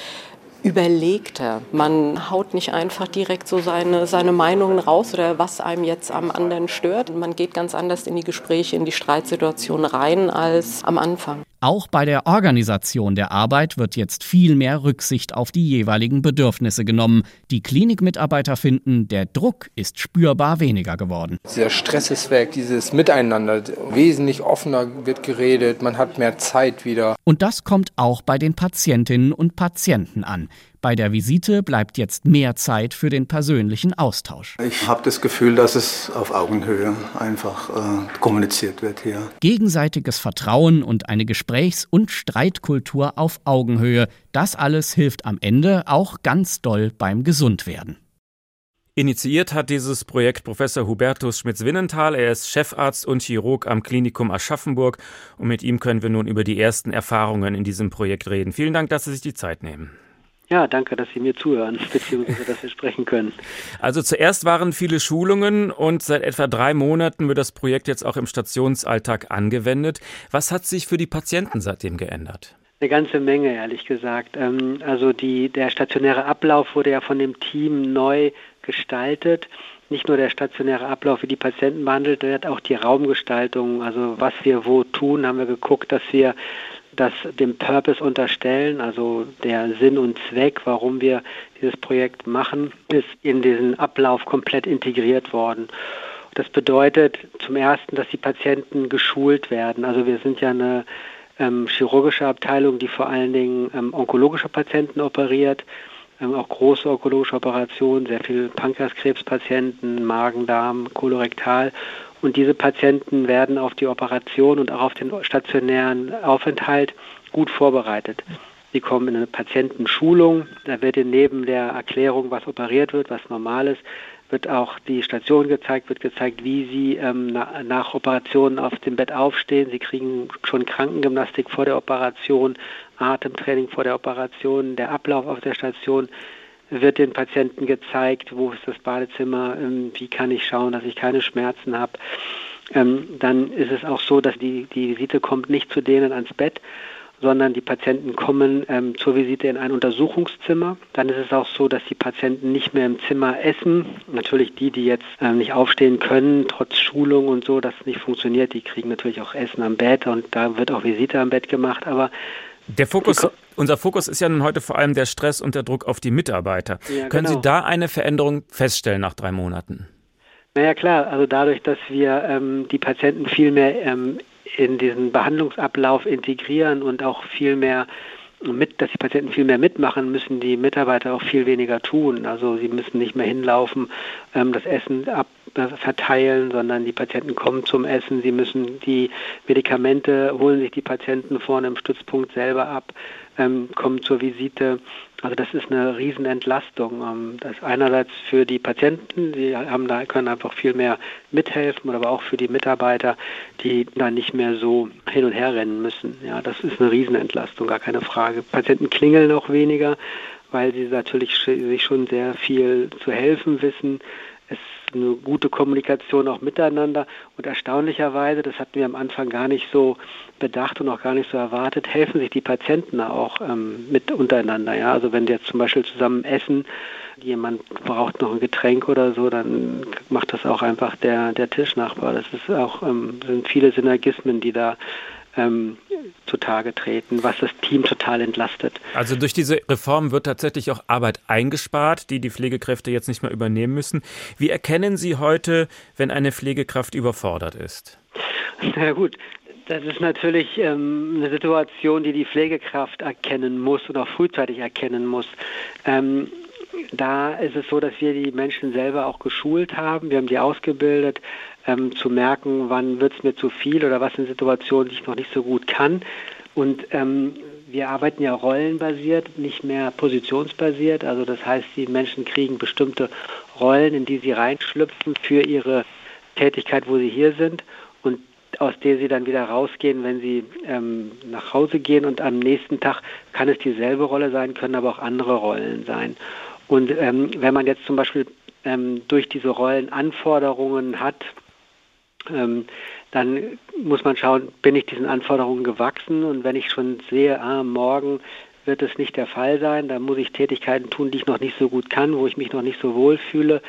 überlegter. Man haut nicht einfach direkt so seine, seine Meinungen raus oder was einem jetzt am anderen stört. Man geht ganz anders in die Gespräche, in die Streitsituation rein als am Anfang. Auch bei der Organisation der Arbeit wird jetzt viel mehr Rücksicht auf die jeweiligen Bedürfnisse genommen. Die Klinikmitarbeiter finden, der Druck ist spürbar weniger geworden. Dieser Stress ist weg, dieses Miteinander, wesentlich offener wird geredet, man hat mehr Zeit wieder. Und das kommt auch bei den Patientinnen und Patienten an. Bei der Visite bleibt jetzt mehr Zeit für den persönlichen Austausch. Ich habe das Gefühl, dass es auf Augenhöhe einfach äh, kommuniziert wird hier. Gegenseitiges Vertrauen und eine Gesprächs- und Streitkultur auf Augenhöhe, das alles hilft am Ende auch ganz doll beim Gesundwerden. Initiiert hat dieses Projekt Professor Hubertus Schmitz-Winnenthal. Er ist Chefarzt und Chirurg am Klinikum Aschaffenburg und mit ihm können wir nun über die ersten Erfahrungen in diesem Projekt reden. Vielen Dank, dass Sie sich die Zeit nehmen. Ja, danke, dass Sie mir zuhören, beziehungsweise dass wir sprechen können. Also zuerst waren viele Schulungen und seit etwa drei Monaten wird das Projekt jetzt auch im Stationsalltag angewendet. Was hat sich für die Patienten seitdem geändert? Eine ganze Menge, ehrlich gesagt. Ähm, also die, der stationäre Ablauf wurde ja von dem Team neu gestaltet. Nicht nur der stationäre Ablauf, wie die Patienten behandelt wird, auch die Raumgestaltung, also was wir wo tun, haben wir geguckt, dass wir das dem Purpose unterstellen, also der Sinn und Zweck, warum wir dieses Projekt machen, ist in diesen Ablauf komplett integriert worden. Das bedeutet zum Ersten, dass die Patienten geschult werden. Also wir sind ja eine ähm, chirurgische Abteilung, die vor allen Dingen ähm, onkologische Patienten operiert, auch große onkologische Operationen, sehr viel Pankreaskrebspatienten, Magen, Darm, Kolorektal. Und diese Patienten werden auf die Operation und auch auf den stationären Aufenthalt gut vorbereitet. Sie kommen in eine Patientenschulung. Da wird ihnen neben der Erklärung, was operiert wird, was normal ist, wird auch die Station gezeigt, wird gezeigt, wie sie ähm, na, nach Operationen auf dem Bett aufstehen. Sie kriegen schon Krankengymnastik vor der Operation, Atemtraining vor der Operation, der Ablauf auf der Station wird den Patienten gezeigt, wo ist das Badezimmer, ähm, wie kann ich schauen, dass ich keine Schmerzen habe. Ähm, dann ist es auch so, dass die, die Visite kommt nicht zu denen ans Bett, sondern die Patienten kommen ähm, zur Visite in ein Untersuchungszimmer. Dann ist es auch so, dass die Patienten nicht mehr im Zimmer essen. Natürlich die, die jetzt ähm, nicht aufstehen können, trotz Schulung und so, das nicht funktioniert, die kriegen natürlich auch Essen am Bett und da wird auch Visite am Bett gemacht. Aber der Fokus, unser Fokus ist ja nun heute vor allem der Stress und der Druck auf die Mitarbeiter. Ja, Können genau. Sie da eine Veränderung feststellen nach drei Monaten? Naja klar, also dadurch, dass wir ähm, die Patienten viel mehr ähm, in diesen Behandlungsablauf integrieren und auch viel mehr mit, dass die Patienten viel mehr mitmachen, müssen die Mitarbeiter auch viel weniger tun. Also sie müssen nicht mehr hinlaufen, ähm, das Essen ab, verteilen, sondern die Patienten kommen zum Essen. Sie müssen die Medikamente, holen sich die Patienten vorne im Stützpunkt selber ab, ähm, kommen zur Visite. Also das ist eine Riesenentlastung. Ähm, das einerseits für die Patienten, die haben da, können einfach viel mehr mithelfen, aber auch für die Mitarbeiter, die da nicht mehr so hin und her rennen müssen. Ja, das ist eine Riesenentlastung, gar keine Frage. Patienten klingeln auch weniger, weil sie natürlich sich schon sehr viel zu helfen wissen. Es eine gute Kommunikation auch miteinander und erstaunlicherweise, das hatten wir am Anfang gar nicht so bedacht und auch gar nicht so erwartet, helfen sich die Patienten auch ähm, mit untereinander. Ja? Also wenn die jetzt zum Beispiel zusammen essen, jemand braucht noch ein Getränk oder so, dann macht das auch einfach der, der Tischnachbar. Das ist auch, ähm, sind viele Synergismen, die da ähm, zutage treten, was das Team total entlastet. Also durch diese Reform wird tatsächlich auch Arbeit eingespart, die die Pflegekräfte jetzt nicht mehr übernehmen müssen. Wie erkennen Sie heute, wenn eine Pflegekraft überfordert ist? Na gut, das ist natürlich ähm, eine Situation, die die Pflegekraft erkennen muss und auch frühzeitig erkennen muss. Ähm, da ist es so, dass wir die Menschen selber auch geschult haben. Wir haben die ausgebildet, ähm, zu merken, wann wird es mir zu viel oder was sind Situationen, die ich noch nicht so gut kann. Und ähm, wir arbeiten ja rollenbasiert, nicht mehr positionsbasiert. Also das heißt, die Menschen kriegen bestimmte Rollen, in die sie reinschlüpfen für ihre Tätigkeit, wo sie hier sind und aus der sie dann wieder rausgehen, wenn sie ähm, nach Hause gehen. Und am nächsten Tag kann es dieselbe Rolle sein, können aber auch andere Rollen sein. Und ähm, wenn man jetzt zum Beispiel ähm, durch diese Rollenanforderungen hat, ähm, dann muss man schauen, bin ich diesen Anforderungen gewachsen und wenn ich schon sehe, ah, morgen wird es nicht der Fall sein, dann muss ich Tätigkeiten tun, die ich noch nicht so gut kann, wo ich mich noch nicht so wohl fühle,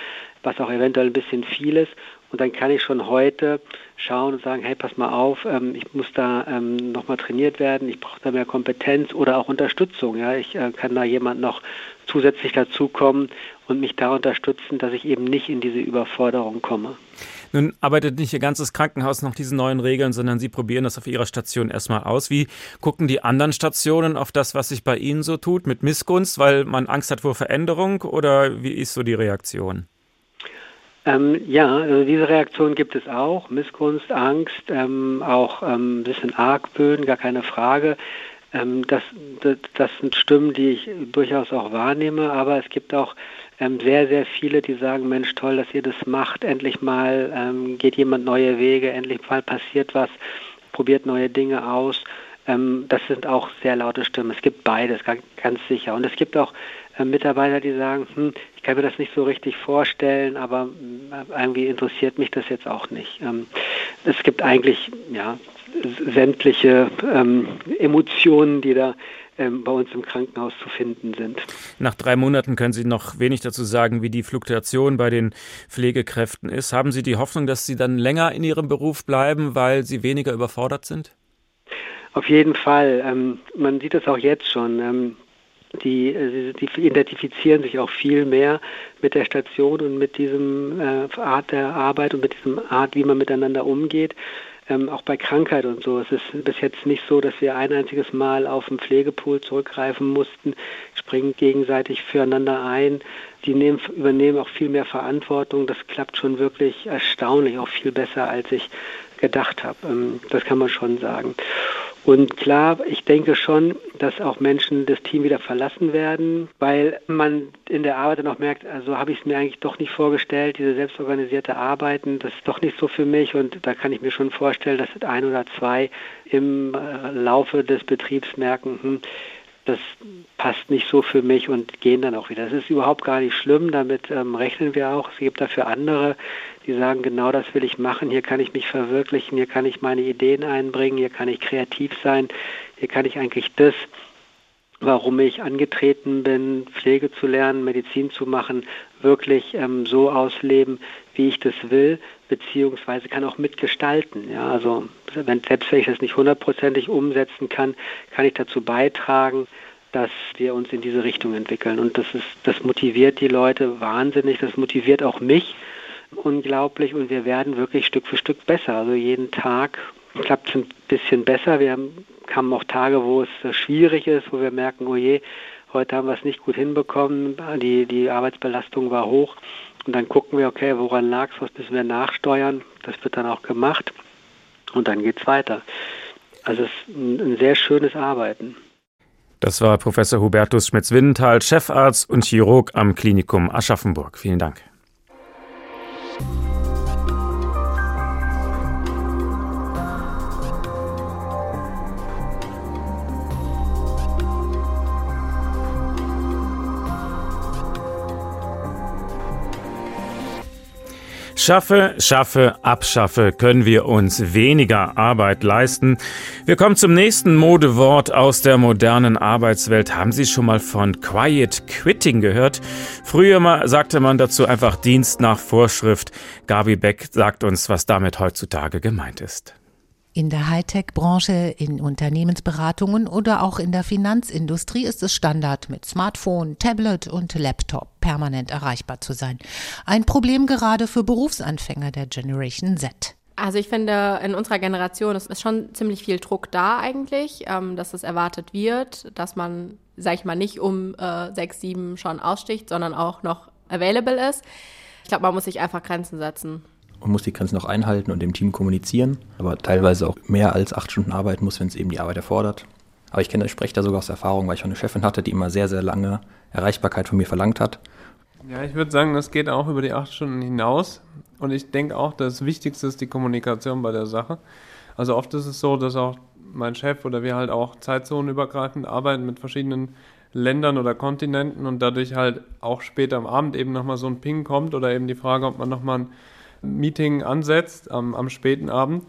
was auch eventuell ein bisschen viel ist. Und dann kann ich schon heute schauen und sagen, hey, pass mal auf, ähm, ich muss da ähm, nochmal trainiert werden, ich brauche da mehr Kompetenz oder auch Unterstützung. Ja, ich äh, kann da jemand noch zusätzlich dazukommen und mich da unterstützen, dass ich eben nicht in diese Überforderung komme. Nun arbeitet nicht Ihr ganzes Krankenhaus nach diesen neuen Regeln, sondern Sie probieren das auf Ihrer Station erstmal aus. Wie gucken die anderen Stationen auf das, was sich bei Ihnen so tut, mit Missgunst, weil man Angst hat vor Veränderung oder wie ist so die Reaktion? Ähm, ja, also diese Reaktion gibt es auch. Missgunst, Angst, ähm, auch ähm, ein bisschen Argwöhn, gar keine Frage. Ähm, das, das, das, sind Stimmen, die ich durchaus auch wahrnehme, aber es gibt auch ähm, sehr, sehr viele, die sagen, Mensch, toll, dass ihr das macht. Endlich mal ähm, geht jemand neue Wege, endlich mal passiert was, probiert neue Dinge aus. das sind auch sehr laute Stimmen. Es gibt beides, ganz sicher. Und es gibt auch äh, Mitarbeiter, die sagen, hm, ich kann mir das nicht so richtig vorstellen, aber äh, irgendwie interessiert mich das jetzt auch nicht. Ähm, es gibt eigentlich ja, sämtliche ähm, Emotionen, die da ähm, bei uns im Krankenhaus zu finden sind. Nach drei Monaten können Sie noch wenig dazu sagen, wie die Fluktuation bei den Pflegekräften ist. Haben Sie die Hoffnung, dass Sie dann länger in Ihrem Beruf bleiben, weil Sie weniger überfordert sind? Auf jeden Fall. Ähm, man sieht es auch jetzt schon. Ähm, die, äh, die identifizieren sich auch viel mehr mit der Station und mit diesem äh, Art der Arbeit und mit diesem Art, wie man miteinander umgeht. Ähm, auch bei Krankheit und so. Es ist bis jetzt nicht so, dass wir ein einziges Mal auf den Pflegepool zurückgreifen mussten, springen gegenseitig füreinander ein. Die nehmen, übernehmen auch viel mehr Verantwortung. Das klappt schon wirklich erstaunlich, auch viel besser, als ich gedacht habe. Ähm, das kann man schon sagen. Und klar, ich denke schon, dass auch Menschen das Team wieder verlassen werden, weil man in der Arbeit dann auch merkt, also habe ich es mir eigentlich doch nicht vorgestellt, diese selbstorganisierte Arbeiten, das ist doch nicht so für mich und da kann ich mir schon vorstellen, dass ein oder zwei im äh, Laufe des Betriebs merken, hm, das passt nicht so für mich und gehen dann auch wieder. Das ist überhaupt gar nicht schlimm, damit ähm, rechnen wir auch. Es gibt dafür andere, die sagen, genau das will ich machen, hier kann ich mich verwirklichen, hier kann ich meine Ideen einbringen, hier kann ich kreativ sein, hier kann ich eigentlich das, warum ich angetreten bin, Pflege zu lernen, Medizin zu machen, wirklich ähm, so ausleben, wie ich das will, beziehungsweise kann auch mitgestalten. Ja, also wenn, selbst wenn ich das nicht hundertprozentig umsetzen kann, kann ich dazu beitragen, dass wir uns in diese Richtung entwickeln. Und das ist, das motiviert die Leute wahnsinnig, das motiviert auch mich unglaublich und wir werden wirklich Stück für Stück besser. Also jeden Tag klappt es ein bisschen besser. Wir haben, auch Tage, wo es schwierig ist, wo wir merken, oh je, heute haben wir es nicht gut hinbekommen, die, die Arbeitsbelastung war hoch. Und dann gucken wir, okay, woran lag es, was müssen wir nachsteuern. Das wird dann auch gemacht und dann geht es weiter. Also es ist ein, ein sehr schönes Arbeiten. Das war Professor Hubertus Schmitz-Windenthal, Chefarzt und Chirurg am Klinikum Aschaffenburg. Vielen Dank. Schaffe, schaffe, abschaffe, können wir uns weniger Arbeit leisten. Wir kommen zum nächsten Modewort aus der modernen Arbeitswelt. Haben Sie schon mal von Quiet Quitting gehört? Früher mal sagte man dazu einfach Dienst nach Vorschrift. Gabi Beck sagt uns, was damit heutzutage gemeint ist. In der Hightech-Branche, in Unternehmensberatungen oder auch in der Finanzindustrie ist es Standard, mit Smartphone, Tablet und Laptop permanent erreichbar zu sein. Ein Problem gerade für Berufsanfänger der Generation Z. Also ich finde, in unserer Generation ist, schon ziemlich viel Druck da eigentlich, ähm, dass es erwartet wird, dass man, sag ich mal, nicht um äh, sechs, sieben schon aussticht, sondern auch noch available ist. Ich glaube, man muss sich einfach Grenzen setzen man muss die Grenzen auch einhalten und im Team kommunizieren, aber teilweise auch mehr als acht Stunden arbeiten muss, wenn es eben die Arbeit erfordert. Aber ich kenne, ich spreche da sogar aus Erfahrung, weil ich schon eine Chefin hatte, die immer sehr, sehr lange Erreichbarkeit von mir verlangt hat. Ja, ich würde sagen, das geht auch über die acht Stunden hinaus. Und ich denke auch, das Wichtigste ist die Kommunikation bei der Sache. Also oft ist es so, dass auch mein Chef oder wir halt auch zeitzonenübergreifend arbeiten mit verschiedenen Ländern oder Kontinenten und dadurch halt auch später am Abend eben nochmal so ein Ping kommt oder eben die Frage, ob man nochmal ein Meeting ansetzt am, am späten Abend.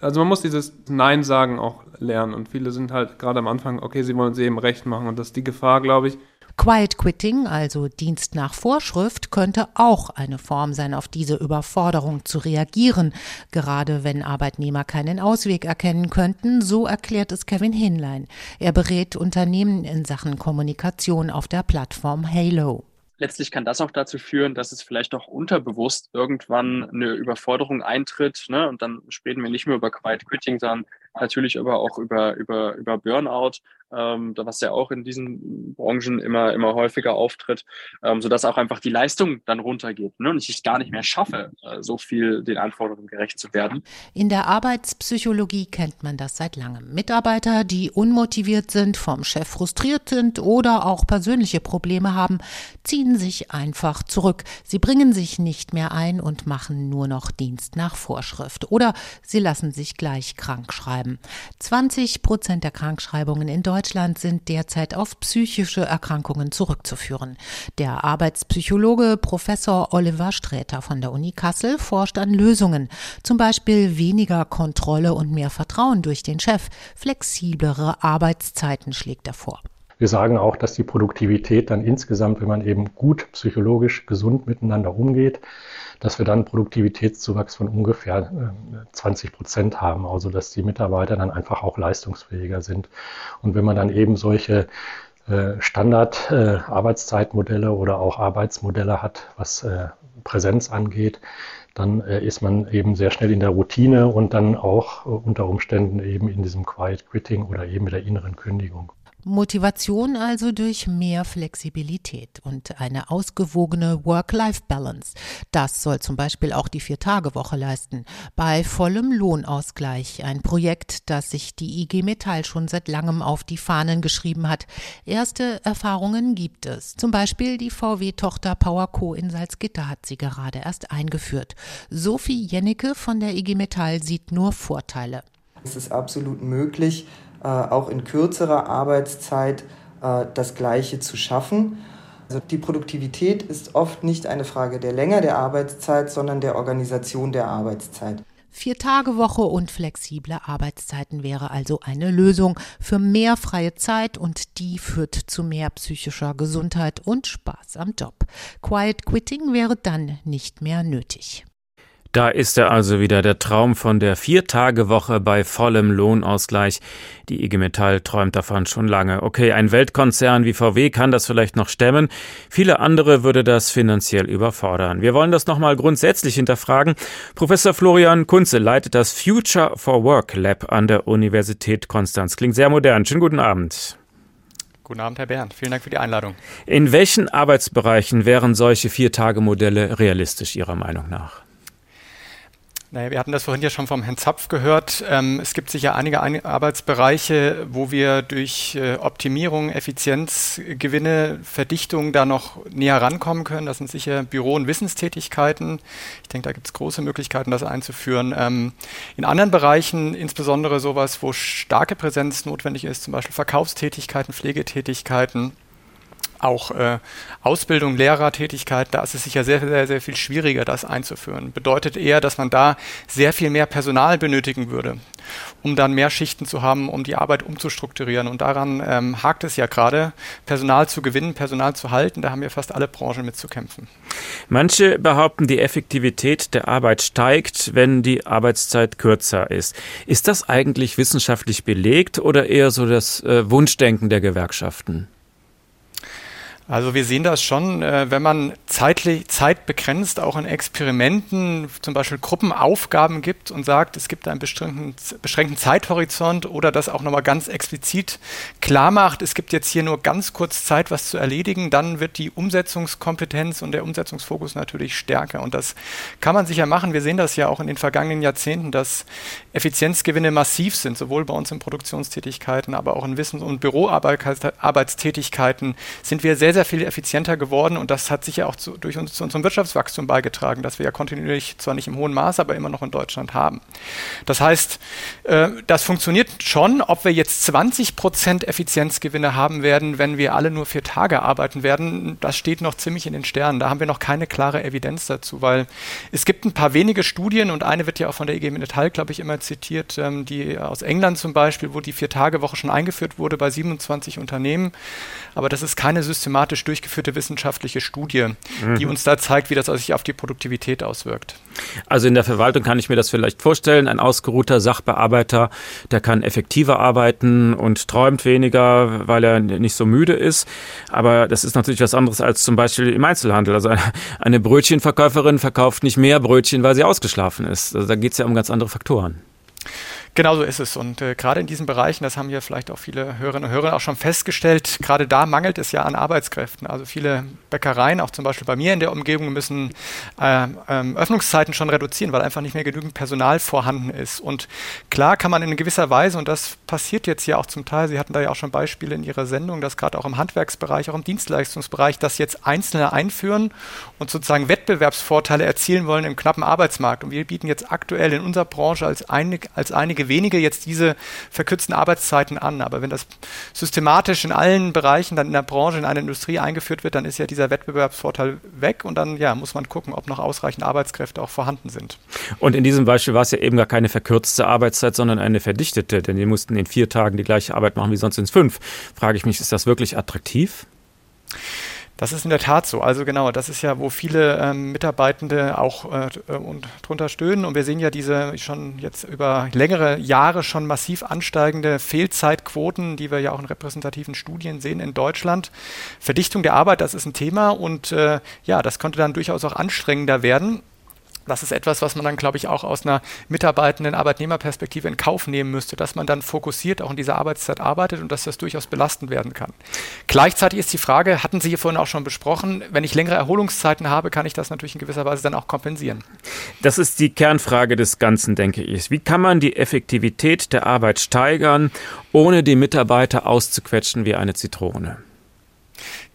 Also man muss dieses Nein sagen auch lernen und viele sind halt gerade am Anfang, okay, sie wollen es eben recht machen und das ist die Gefahr, glaube ich. Quiet Quitting, also Dienst nach Vorschrift, könnte auch eine Form sein, auf diese Überforderung zu reagieren, gerade wenn Arbeitnehmer keinen Ausweg erkennen könnten, so erklärt es Kevin Hinlein. Er berät Unternehmen in Sachen Kommunikation auf der Plattform Halo letztlich kann das auch dazu führen, dass es vielleicht auch unterbewusst irgendwann eine Überforderung eintritt. Ne? Und dann sprechen wir nicht mehr über Quiet Quitting, sondern natürlich aber auch über, über, über Burnout, ähm, was ja auch in diesen Branchen immer, immer häufiger auftritt, ähm, sodass auch einfach die Leistung dann runtergeht ne? und ich es gar nicht mehr schaffe, äh, so viel den Anforderungen gerecht zu werden. In der Arbeitspsychologie kennt man das seit langem. Mitarbeiter, die unmotiviert sind, vom Chef frustriert sind oder auch persönliche Probleme haben, ziehen sich einfach zurück. Sie bringen sich nicht mehr ein und machen nur noch Dienst nach Vorschrift. Oder sie lassen sich gleich krank schreiben bleiben. 20 Prozent der Krankschreibungen in Deutschland sind derzeit auf psychische Erkrankungen zurückzuführen. Der Arbeitspsychologe Professor Oliver Sträter von der Uni Kassel forscht an Lösungen, zum Beispiel weniger Kontrolle und mehr Vertrauen durch den Chef, flexiblere Arbeitszeiten schlägt er vor. Wir sagen auch, dass die Produktivität dann insgesamt, wenn man eben gut psychologisch gesund miteinander umgeht, dass wir dann Produktivitätszuwachs von ungefähr 20 äh, Prozent haben, also dass die Mitarbeiter dann einfach auch leistungsfähiger sind. Und wenn man dann eben solche äh, Standard-Arbeitszeitmodelle äh, oder auch Arbeitsmodelle hat, was Präsenz angeht, dann ist man eben sehr schnell in der Routine und dann auch unter Umständen eben in diesem Quiet Quitting oder eben mit der inneren Kündigung. Motivation also durch mehr Flexibilität und eine ausgewogene Work-Life-Balance. Das soll zum Beispiel auch die Vier-Tage-Woche leisten. Bei vollem Lohnausgleich, ein Projekt, das sich die IG Metall schon seit langem auf die Fahnen geschrieben hat. Erste Erfahrungen gibt es. Zum Beispiel die VW-Tochter PowerCo in Salzgitter hat sie gerade erst eingeführt. Sophie Jennecke von der IG Metall sieht nur Vorteile. Es ist absolut möglich, äh, auch in kürzerer Arbeitszeit äh, das Gleiche zu schaffen. Also die Produktivität ist oft nicht eine Frage der Länge der Arbeitszeit, sondern der Organisation der Arbeitszeit. Vier-Tage-Woche und flexible Arbeitszeiten wäre also eine Lösung für mehr freie Zeit und die führt zu mehr psychischer Gesundheit und Spaß am Job. Quiet Quitting wäre dann nicht mehr nötig. Da ist er also wieder, der Traum von der Viertagewoche bei vollem Lohnausgleich. Die IG Metall träumt davon schon lange. Okay, ein Weltkonzern wie VW kann das vielleicht noch stemmen. Viele andere würde das finanziell überfordern. Wir wollen das nochmal grundsätzlich hinterfragen. Professor Florian Kunze leitet das Future for Work Lab an der Universität Konstanz. Klingt sehr modern. Schönen guten Abend. Guten Abend, Herr Bernd. Vielen Dank für die Einladung. In welchen Arbeitsbereichen wären solche Viertagemodelle realistisch Ihrer Meinung nach? Naja, wir hatten das vorhin ja schon vom Herrn Zapf gehört. Ähm, es gibt sicher einige Arbeitsbereiche, wo wir durch äh, Optimierung, Effizienzgewinne, Verdichtung da noch näher rankommen können. Das sind sicher Büro- und Wissenstätigkeiten. Ich denke, da gibt es große Möglichkeiten, das einzuführen. Ähm, in anderen Bereichen, insbesondere sowas, wo starke Präsenz notwendig ist, zum Beispiel Verkaufstätigkeiten, Pflegetätigkeiten, auch äh, Ausbildung, Lehrertätigkeit, da ist es sicher sehr, sehr, sehr viel schwieriger, das einzuführen. Bedeutet eher, dass man da sehr viel mehr Personal benötigen würde, um dann mehr Schichten zu haben, um die Arbeit umzustrukturieren. Und daran ähm, hakt es ja gerade, Personal zu gewinnen, Personal zu halten. Da haben wir fast alle Branchen mit zu kämpfen. Manche behaupten, die Effektivität der Arbeit steigt, wenn die Arbeitszeit kürzer ist. Ist das eigentlich wissenschaftlich belegt oder eher so das äh, Wunschdenken der Gewerkschaften? Also wir sehen das schon, äh, wenn man zeitlich, zeitbegrenzt auch in Experimenten zum Beispiel Gruppenaufgaben gibt und sagt, es gibt einen beschränkten, beschränkten Zeithorizont oder das auch nochmal ganz explizit klar macht, es gibt jetzt hier nur ganz kurz Zeit, was zu erledigen, dann wird die Umsetzungskompetenz und der Umsetzungsfokus natürlich stärker. Und das kann man sicher machen. Wir sehen das ja auch in den vergangenen Jahrzehnten, dass Effizienzgewinne massiv sind, sowohl bei uns in Produktionstätigkeiten, aber auch in Wissens- und Büroarbeitstätigkeiten sind wir sehr sehr, sehr viel effizienter geworden und das hat sicher auch zu, durch uns zu unserem Wirtschaftswachstum beigetragen, das wir ja kontinuierlich zwar nicht im hohen Maß, aber immer noch in Deutschland haben. Das heißt, äh, das funktioniert schon, ob wir jetzt 20 Prozent Effizienzgewinne haben werden, wenn wir alle nur vier Tage arbeiten werden, das steht noch ziemlich in den Sternen. Da haben wir noch keine klare Evidenz dazu, weil es gibt ein paar wenige Studien und eine wird ja auch von der IG Metall, glaube ich, immer zitiert, ähm, die aus England zum Beispiel, wo die Vier-Tage-Woche schon eingeführt wurde bei 27 Unternehmen. Aber das ist keine systematische systematisch durchgeführte wissenschaftliche Studie, mhm. die uns da zeigt, wie das sich auf die Produktivität auswirkt. Also in der Verwaltung kann ich mir das vielleicht vorstellen. Ein ausgeruhter Sachbearbeiter, der kann effektiver arbeiten und träumt weniger, weil er nicht so müde ist. Aber das ist natürlich was anderes als zum Beispiel im Einzelhandel. Also eine Brötchenverkäuferin verkauft nicht mehr Brötchen, weil sie ausgeschlafen ist. Also da geht es ja um ganz andere Faktoren. Genau so ist es. Und äh, gerade in diesen Bereichen, das haben ja vielleicht auch viele Hörerinnen und Hörer auch schon festgestellt, gerade da mangelt es ja an Arbeitskräften. Also viele Bäckereien, auch zum Beispiel bei mir in der Umgebung, müssen äh, Öffnungszeiten schon reduzieren, weil einfach nicht mehr genügend Personal vorhanden ist. Und klar kann man in gewisser Weise, und das passiert jetzt ja auch zum Teil, Sie hatten da ja auch schon Beispiele in Ihrer Sendung, dass gerade auch im Handwerksbereich, auch im Dienstleistungsbereich, das jetzt Einzelne einführen und sozusagen Wettbewerbsvorteile erzielen wollen im knappen Arbeitsmarkt. Und wir bieten jetzt aktuell in unserer Branche als, einig, als einige einige wenige jetzt diese verkürzten Arbeitszeiten an. Aber wenn das systematisch in allen Bereichen dann in der Branche, in einer Industrie eingeführt wird, dann ist ja dieser Wettbewerbsvorteil weg und dann ja, muss man gucken, ob noch ausreichend Arbeitskräfte auch vorhanden sind. Und in diesem Beispiel war es ja eben gar keine verkürzte Arbeitszeit, sondern eine verdichtete, denn die mussten in vier Tagen die gleiche Arbeit machen wie sonst in fünf. Frage ich mich, ist das wirklich attraktiv? Das ist in der Tat so. Also genau, das ist ja, wo viele ähm, Mitarbeitende auch äh, und drunter stöhnen. Und wir sehen ja diese schon jetzt über längere Jahre schon massiv ansteigende Fehlzeitquoten, die wir ja auch in repräsentativen Studien sehen in Deutschland. Verdichtung der Arbeit, das ist ein Thema und äh, ja, das könnte dann durchaus auch anstrengender werden. Das ist etwas, was man dann, glaube ich, auch aus einer mitarbeitenden Arbeitnehmerperspektive in Kauf nehmen müsste, dass man dann fokussiert auch in dieser Arbeitszeit arbeitet und dass das durchaus belastend werden kann. Gleichzeitig ist die Frage, hatten Sie hier vorhin auch schon besprochen, wenn ich längere Erholungszeiten habe, kann ich das natürlich in gewisser Weise dann auch kompensieren. Das ist die Kernfrage des Ganzen, denke ich. Wie kann man die Effektivität der Arbeit steigern, ohne die Mitarbeiter auszuquetschen wie eine Zitrone?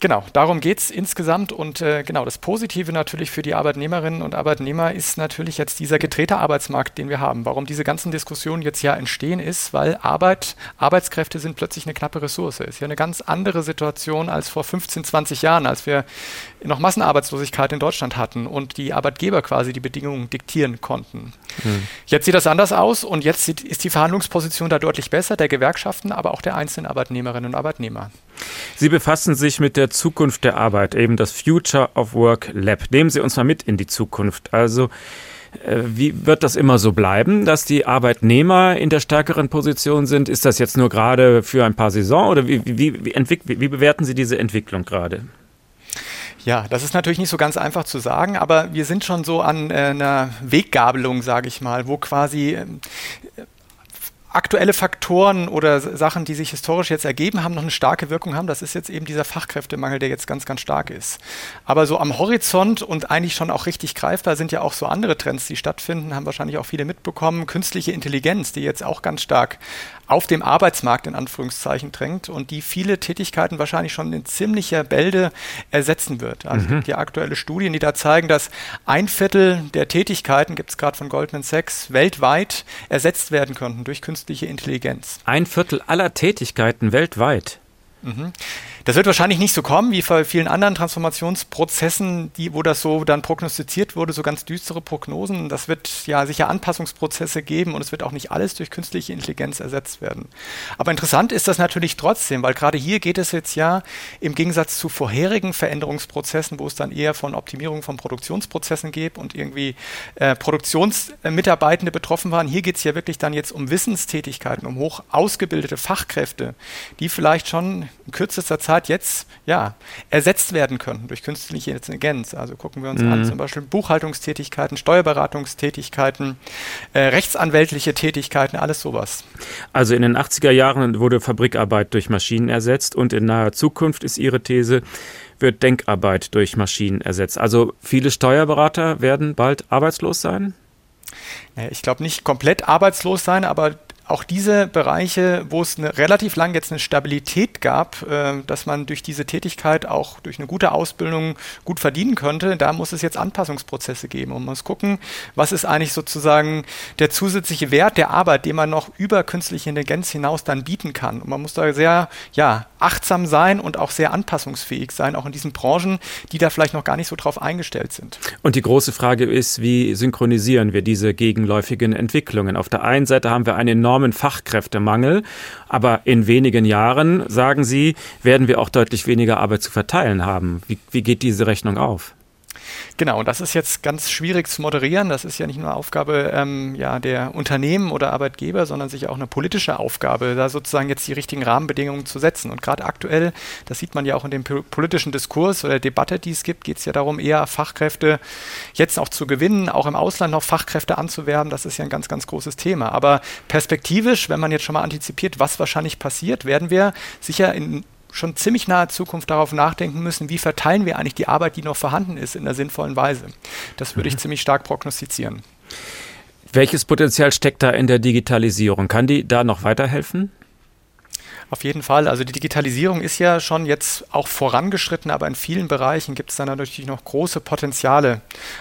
Genau, darum geht es insgesamt. Und äh, genau, das Positive natürlich für die Arbeitnehmerinnen und Arbeitnehmer ist natürlich jetzt dieser gedrehte Arbeitsmarkt, den wir haben. Warum diese ganzen Diskussionen jetzt ja entstehen, ist, weil Arbeit, Arbeitskräfte sind plötzlich eine knappe Ressource. Ist ja eine ganz andere Situation als vor 15, 20 Jahren, als wir noch Massenarbeitslosigkeit in Deutschland hatten und die Arbeitgeber quasi die Bedingungen diktieren konnten. Hm. Jetzt sieht das anders aus und jetzt ist die Verhandlungsposition da deutlich besser, der Gewerkschaften, aber auch der einzelnen Arbeitnehmerinnen und Arbeitnehmer. Sie befassen sich mit der Zukunft der Arbeit, eben das Future of Work Lab. Nehmen Sie uns mal mit in die Zukunft. Also, äh, wie wird das immer so bleiben, dass die Arbeitnehmer in der stärkeren Position sind? Ist das jetzt nur gerade für ein paar Saison oder wie, wie, wie, wie bewerten Sie diese Entwicklung gerade? Ja, das ist natürlich nicht so ganz einfach zu sagen, aber wir sind schon so an äh, einer Weggabelung, sage ich mal, wo quasi äh, aktuelle Faktoren oder Sachen, die sich historisch jetzt ergeben haben, noch eine starke Wirkung haben. Das ist jetzt eben dieser Fachkräftemangel, der jetzt ganz, ganz stark ist. Aber so am Horizont und eigentlich schon auch richtig greifbar sind ja auch so andere Trends, die stattfinden, haben wahrscheinlich auch viele mitbekommen. Künstliche Intelligenz, die jetzt auch ganz stark auf dem Arbeitsmarkt in Anführungszeichen drängt und die viele Tätigkeiten wahrscheinlich schon in ziemlicher Bälde ersetzen wird. Also mhm. es gibt ja aktuelle Studien, die da zeigen, dass ein Viertel der Tätigkeiten, gibt es gerade von Goldman Sachs, weltweit ersetzt werden könnten durch künstliche Intelligenz. Ein Viertel aller Tätigkeiten weltweit. Mhm. Das wird wahrscheinlich nicht so kommen wie bei vielen anderen Transformationsprozessen, die, wo das so dann prognostiziert wurde, so ganz düstere Prognosen. Das wird ja sicher Anpassungsprozesse geben und es wird auch nicht alles durch künstliche Intelligenz ersetzt werden. Aber interessant ist das natürlich trotzdem, weil gerade hier geht es jetzt ja im Gegensatz zu vorherigen Veränderungsprozessen, wo es dann eher von Optimierung von Produktionsprozessen geht und irgendwie äh, Produktionsmitarbeitende betroffen waren. Hier geht es ja wirklich dann jetzt um Wissenstätigkeiten, um hoch ausgebildete Fachkräfte, die vielleicht schon in kürzester Zeit Zeit jetzt ja, ersetzt werden können durch künstliche Intelligenz. Also gucken wir uns mhm. an, zum Beispiel Buchhaltungstätigkeiten, Steuerberatungstätigkeiten, äh, rechtsanwältliche Tätigkeiten, alles sowas. Also in den 80er Jahren wurde Fabrikarbeit durch Maschinen ersetzt und in naher Zukunft ist Ihre These, wird Denkarbeit durch Maschinen ersetzt. Also viele Steuerberater werden bald arbeitslos sein? Ich glaube nicht komplett arbeitslos sein, aber auch diese Bereiche, wo es eine, relativ lang jetzt eine Stabilität gab, äh, dass man durch diese Tätigkeit auch durch eine gute Ausbildung gut verdienen könnte, da muss es jetzt Anpassungsprozesse geben. Und man muss gucken, was ist eigentlich sozusagen der zusätzliche Wert der Arbeit, den man noch über künstliche Intelligenz hinaus dann bieten kann. Und man muss da sehr ja, achtsam sein und auch sehr anpassungsfähig sein, auch in diesen Branchen, die da vielleicht noch gar nicht so drauf eingestellt sind. Und die große Frage ist, wie synchronisieren wir diese gegenläufigen Entwicklungen? Auf der einen Seite haben wir eine enorme enormen Fachkräftemangel. Aber in wenigen Jahren, sagen Sie, werden wir auch deutlich weniger Arbeit zu verteilen haben. Wie, wie geht diese Rechnung auf? Genau, das ist jetzt ganz schwierig zu moderieren. Das ist ja nicht nur Aufgabe ähm, ja, der Unternehmen oder Arbeitgeber, sondern sicher auch eine politische Aufgabe, da sozusagen jetzt die richtigen Rahmenbedingungen zu setzen. Und gerade aktuell, das sieht man ja auch in dem politischen Diskurs oder Debatte, die es gibt, geht es ja darum, eher Fachkräfte jetzt auch zu gewinnen, auch im Ausland noch Fachkräfte anzuwerben. Das ist ja ein ganz, ganz großes Thema. Aber perspektivisch, wenn man jetzt schon mal antizipiert, was wahrscheinlich passiert, werden wir sicher in schon ziemlich nahe Zukunft darauf nachdenken müssen, wie verteilen wir eigentlich die Arbeit, die noch vorhanden ist, in einer sinnvollen Weise. Das würde mhm. ich ziemlich stark prognostizieren. Welches Potenzial steckt da in der Digitalisierung? Kann die da noch weiterhelfen? Auf jeden Fall. Also die Digitalisierung ist ja schon jetzt auch vorangeschritten, aber in vielen Bereichen gibt es dann natürlich noch große Potenziale,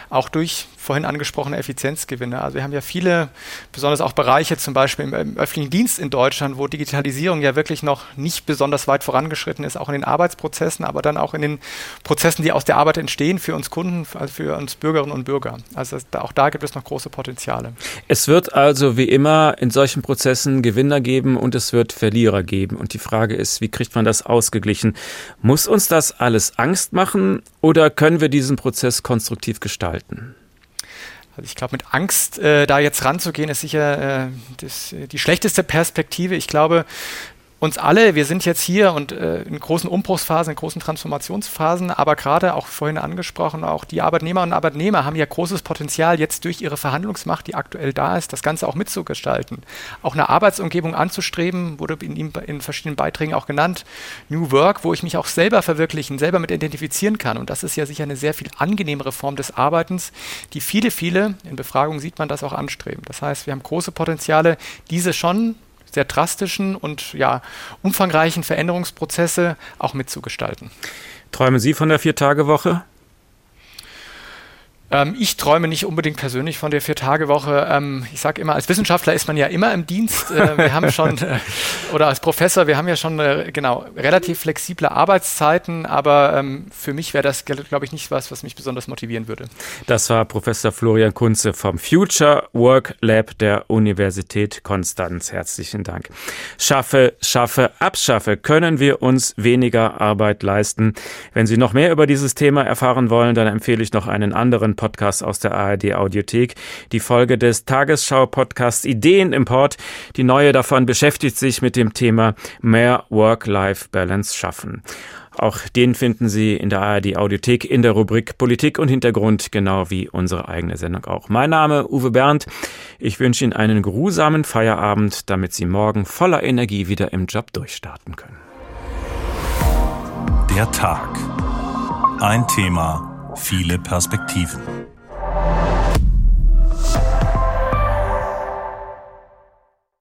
auch durch vorhin angesprochene Effizienzgewinne. Also wir haben ja viele, besonders auch Bereiche, zum Beispiel im, im, öffentlichen Dienst in Deutschland, wo Digitalisierung ja wirklich noch nicht besonders weit vorangeschritten ist, auch in den Arbeitsprozessen, aber dann auch in den Prozessen, die aus der Arbeit entstehen für uns Kunden, also für uns Bürgerinnen und Bürger. Also da, auch da gibt es noch große Potenziale. Es wird also wie immer in solchen Prozessen Gewinner geben und es wird Verlierer geben. Und die Frage ist, wie kriegt man das ausgeglichen? Muss uns das alles Angst machen oder können wir diesen Prozess konstruktiv gestalten? Also ich glaube, mit Angst äh, da jetzt ranzugehen, ist sicher äh, das, die schlechteste Perspektive. Ich glaube, uns alle, wir sind jetzt hier und äh, in großen Umbruchsphasen, in großen Transformationsphasen, aber gerade auch vorhin angesprochen, auch die Arbeitnehmerinnen und Arbeitnehmer haben ja großes Potenzial, jetzt durch ihre Verhandlungsmacht, die aktuell da ist, das Ganze auch mitzugestalten. Auch eine Arbeitsumgebung anzustreben, wurde in, in verschiedenen Beiträgen auch genannt, New Work, wo ich mich auch selber verwirklichen, selber mit identifizieren kann. Und das ist ja sicher eine sehr viel angenehmere Form des Arbeitens, die viele, viele, in Befragungen sieht man das auch anstreben. Das heißt, wir haben große Potenziale, diese schon sehr drastischen und ja, umfangreichen Veränderungsprozesse auch mitzugestalten. Träumen Sie von der Vier-Tage-Woche? Ähm, ich träume nicht unbedingt persönlich von der Vier-Tage-Woche. Ähm, ich sage immer, als Wissenschaftler ist man ja immer im Dienst. Äh, wir haben schon, äh, oder als Professor, wir haben ja schon äh, genau relativ flexible Arbeitszeiten, aber ähm, für mich wäre das, glaube ich, nicht was, was mich besonders motivieren würde. Das war Professor Florian Kunze vom Future Work Lab der Universität Konstanz. Herzlichen Dank. Schaffe, schaffe, abschaffe. Können wir uns weniger Arbeit leisten? Wenn Sie noch mehr über dieses Thema erfahren wollen, dann empfehle ich noch einen anderen Podcast aus der ARD Audiothek. Die Folge des Tagesschau-Podcasts Ideenimport. Die neue davon beschäftigt sich mit dem Thema mehr Work-Life-Balance schaffen. Auch den finden Sie in der ARD Audiothek in der Rubrik Politik und Hintergrund, genau wie unsere eigene Sendung auch. Mein Name Uwe Bernd. Ich wünsche Ihnen einen geruhsamen Feierabend, damit Sie morgen voller Energie wieder im Job durchstarten können. Der Tag. Ein Thema, viele Perspektiven.